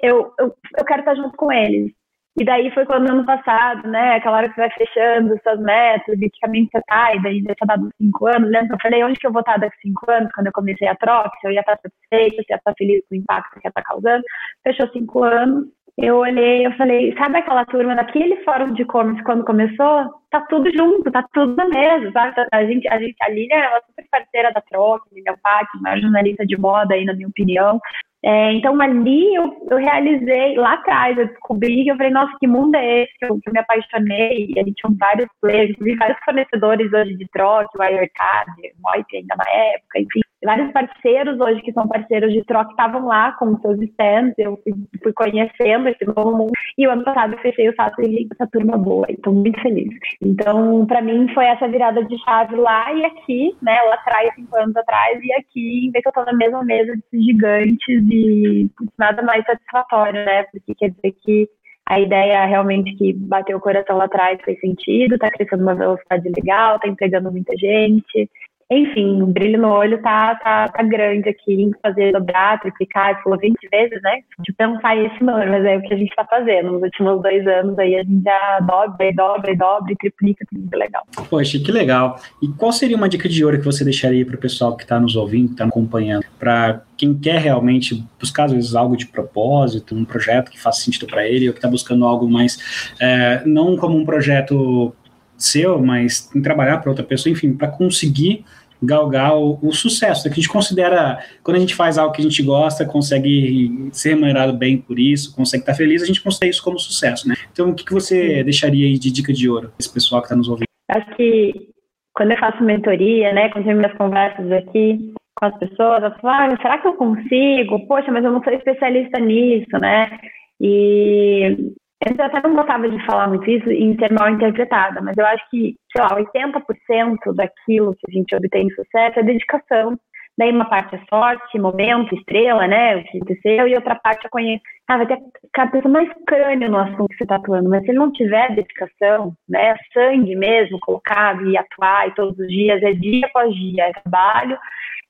eu, eu, eu quero estar junto com eles. E daí foi quando ano passado, né, aquela hora que você vai fechando suas metas e que caminho você tá, e daí já tinha dado cinco anos, lembra? Eu falei, onde que eu vou estar daqui cinco anos, quando eu comecei a troca, se eu ia estar satisfeita, se eu ia estar feliz com o impacto que ia estar causando. Fechou cinco anos, eu olhei, eu falei, sabe aquela turma daquele fórum de e-commerce quando começou? Tá tudo junto, tá tudo na mesa, sabe? A gente, a gente, a Lilian é uma super parceira da troca, Lilian Paty, maior jornalista de moda aí, na minha opinião. É, então, ali eu, eu, realizei, lá atrás, eu descobri, eu falei, nossa, que mundo é esse? Eu, eu me apaixonei, e a gente tinha vários players, vi vários fornecedores hoje de troca, Wirecard, Moip ainda na época, enfim vários parceiros hoje que são parceiros de troca estavam lá com seus stands, eu fui, conhecendo esse novo mundo. E o ano passado eu fechei o fato e essa turma boa, estou muito feliz. Então, para mim, foi essa virada de chave lá e aqui, né, lá atrás, cinco anos atrás, e aqui, ver que eu estou na mesma mesa desses gigantes e nada mais satisfatório, né, porque quer dizer que a ideia realmente que bateu o coração lá atrás fez sentido, está crescendo uma velocidade legal, está empregando muita gente, enfim, o brilho no olho tá, tá, tá grande aqui em fazer dobrar, triplicar, falou 20 vezes, né? De pensar esse número, mas é o que a gente está fazendo. Nos últimos dois anos aí a gente já dobra dobra dobra triplica, tudo legal. Poxa, que legal. E qual seria uma dica de ouro que você deixaria para o pessoal que está nos ouvindo, que está acompanhando, para quem quer realmente buscar, às vezes, algo de propósito, um projeto que faça sentido para ele, ou que está buscando algo mais, é, não como um projeto seu, mas trabalhar para outra pessoa, enfim, para conseguir galgar o, o sucesso, que a gente considera, quando a gente faz algo que a gente gosta, consegue ser remunerado bem por isso, consegue estar feliz, a gente considera isso como sucesso, né? Então, o que, que você deixaria aí de dica de ouro esse pessoal que está nos ouvindo? Acho que quando eu faço mentoria, né, quando eu tenho minhas conversas aqui com as pessoas, eu falo, ah, será que eu consigo? Poxa, mas eu não sou especialista nisso, né? E Antes eu até não gostava de falar muito isso em ser mal interpretada, mas eu acho que, sei lá, 80% daquilo que a gente obtém sucesso é dedicação. Daí uma parte é sorte, momento, estrela, né, o que aconteceu, e outra parte é conhecer. Ah, vai ter a pessoa mais crânio no assunto que você está atuando, mas se ele não tiver dedicação, né, sangue mesmo, colocado e atuar e todos os dias, é dia após dia, é trabalho,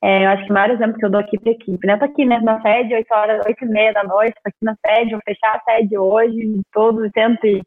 é, eu acho que o maior exemplo que eu dou aqui para a equipe, né? Eu aqui né, na sede, 8 horas, 8 e meia da noite, tô aqui na sede, vou fechar a sede hoje, todos os cento e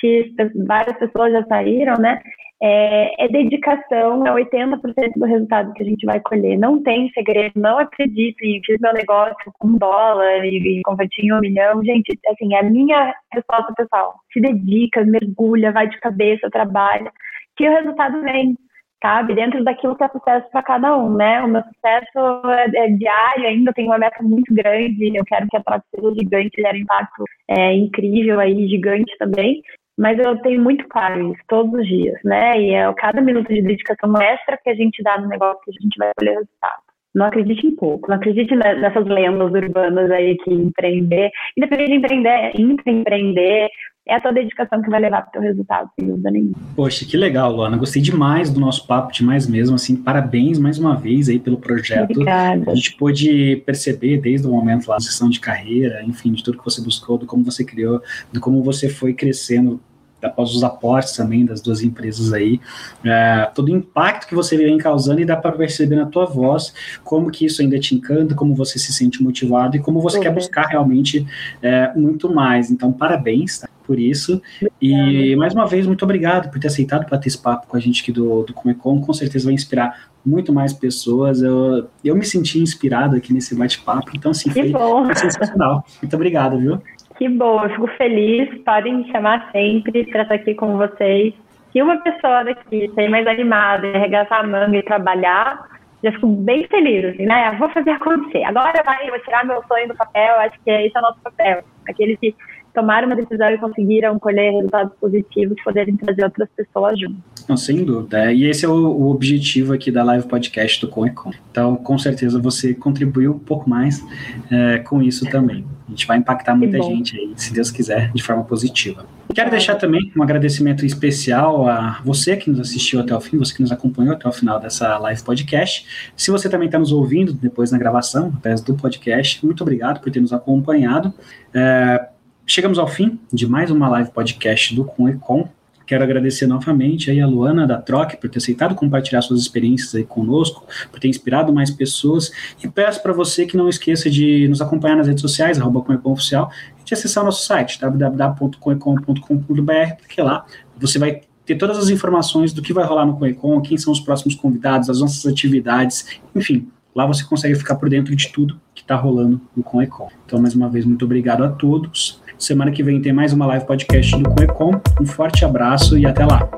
X, várias pessoas já saíram, né? É, é dedicação, é 80% do resultado que a gente vai colher. Não tem segredo, não acreditem, fiz meu negócio com um dólar e, e converti em um milhão. Gente, assim, é a minha resposta pessoal. Se dedica, mergulha, vai de cabeça, trabalha, que o resultado vem sabe? Dentro daquilo que é sucesso para cada um, né? O meu sucesso é, é, diário ainda, tenho uma meta muito grande, eu quero que a troca seja gigante, gere impacto é, incrível aí, gigante também, mas eu tenho muito claro isso todos os dias, né? E é cada minuto de dedicação extra que a gente dá no negócio que a gente vai colher resultado. Não acredite em pouco, não acredite nessas lendas urbanas aí que empreender, independente de empreender, empreender, é a tua dedicação que vai levar para o teu resultado, sem dúvida nenhuma. Poxa, que legal, Luana. Gostei demais do nosso papo, demais mesmo. Assim, parabéns mais uma vez aí pelo projeto. Obrigada. A gente pôde perceber desde o momento lá, da sessão de carreira, enfim, de tudo que você buscou, do como você criou, de como você foi crescendo após os aportes também das duas empresas aí, é, todo o impacto que você vem causando e dá para perceber na tua voz como que isso ainda te encanta, como você se sente motivado e como você uhum. quer buscar realmente é, muito mais. Então, parabéns tá, por isso. E mais uma vez, muito obrigado por ter aceitado bater esse papo com a gente aqui do, do Comecom. Com certeza vai inspirar muito mais pessoas. Eu, eu me senti inspirado aqui nesse bate-papo. Então, assim, foi, foi sensacional. Muito obrigado, viu? Que bom, eu fico feliz. Podem me chamar sempre para estar aqui com vocês. se uma pessoa daqui ser mais animada, arregaçar a manga e trabalhar, já fico bem feliz, assim, né? Vou fazer acontecer. Agora vai, vou tirar meu sonho do papel, acho que esse é o nosso papel. Aqueles que tomaram uma decisão e conseguiram colher resultados positivos, poderem trazer outras pessoas junto. Não, sem dúvida. E esse é o, o objetivo aqui da live podcast do Conecom. Então, com certeza você contribuiu um pouco mais é, com isso também. A gente vai impactar muita gente aí, se Deus quiser, de forma positiva. Quero deixar também um agradecimento especial a você que nos assistiu até o fim, você que nos acompanhou até o final dessa live podcast. Se você também está nos ouvindo depois na gravação, através do podcast, muito obrigado por ter nos acompanhado. É, chegamos ao fim de mais uma live podcast do Com e Com. Quero agradecer novamente aí a Luana da Troc por ter aceitado compartilhar suas experiências aí conosco, por ter inspirado mais pessoas. E peço para você que não esqueça de nos acompanhar nas redes sociais, arroba Oficial, e de acessar o nosso site, www.coecom.com.br, porque lá você vai ter todas as informações do que vai rolar no Coecom, quem são os próximos convidados, as nossas atividades, enfim. Lá você consegue ficar por dentro de tudo que está rolando no Coecom. Então, mais uma vez, muito obrigado a todos. Semana que vem tem mais uma live podcast do Coecom. Um forte abraço e até lá.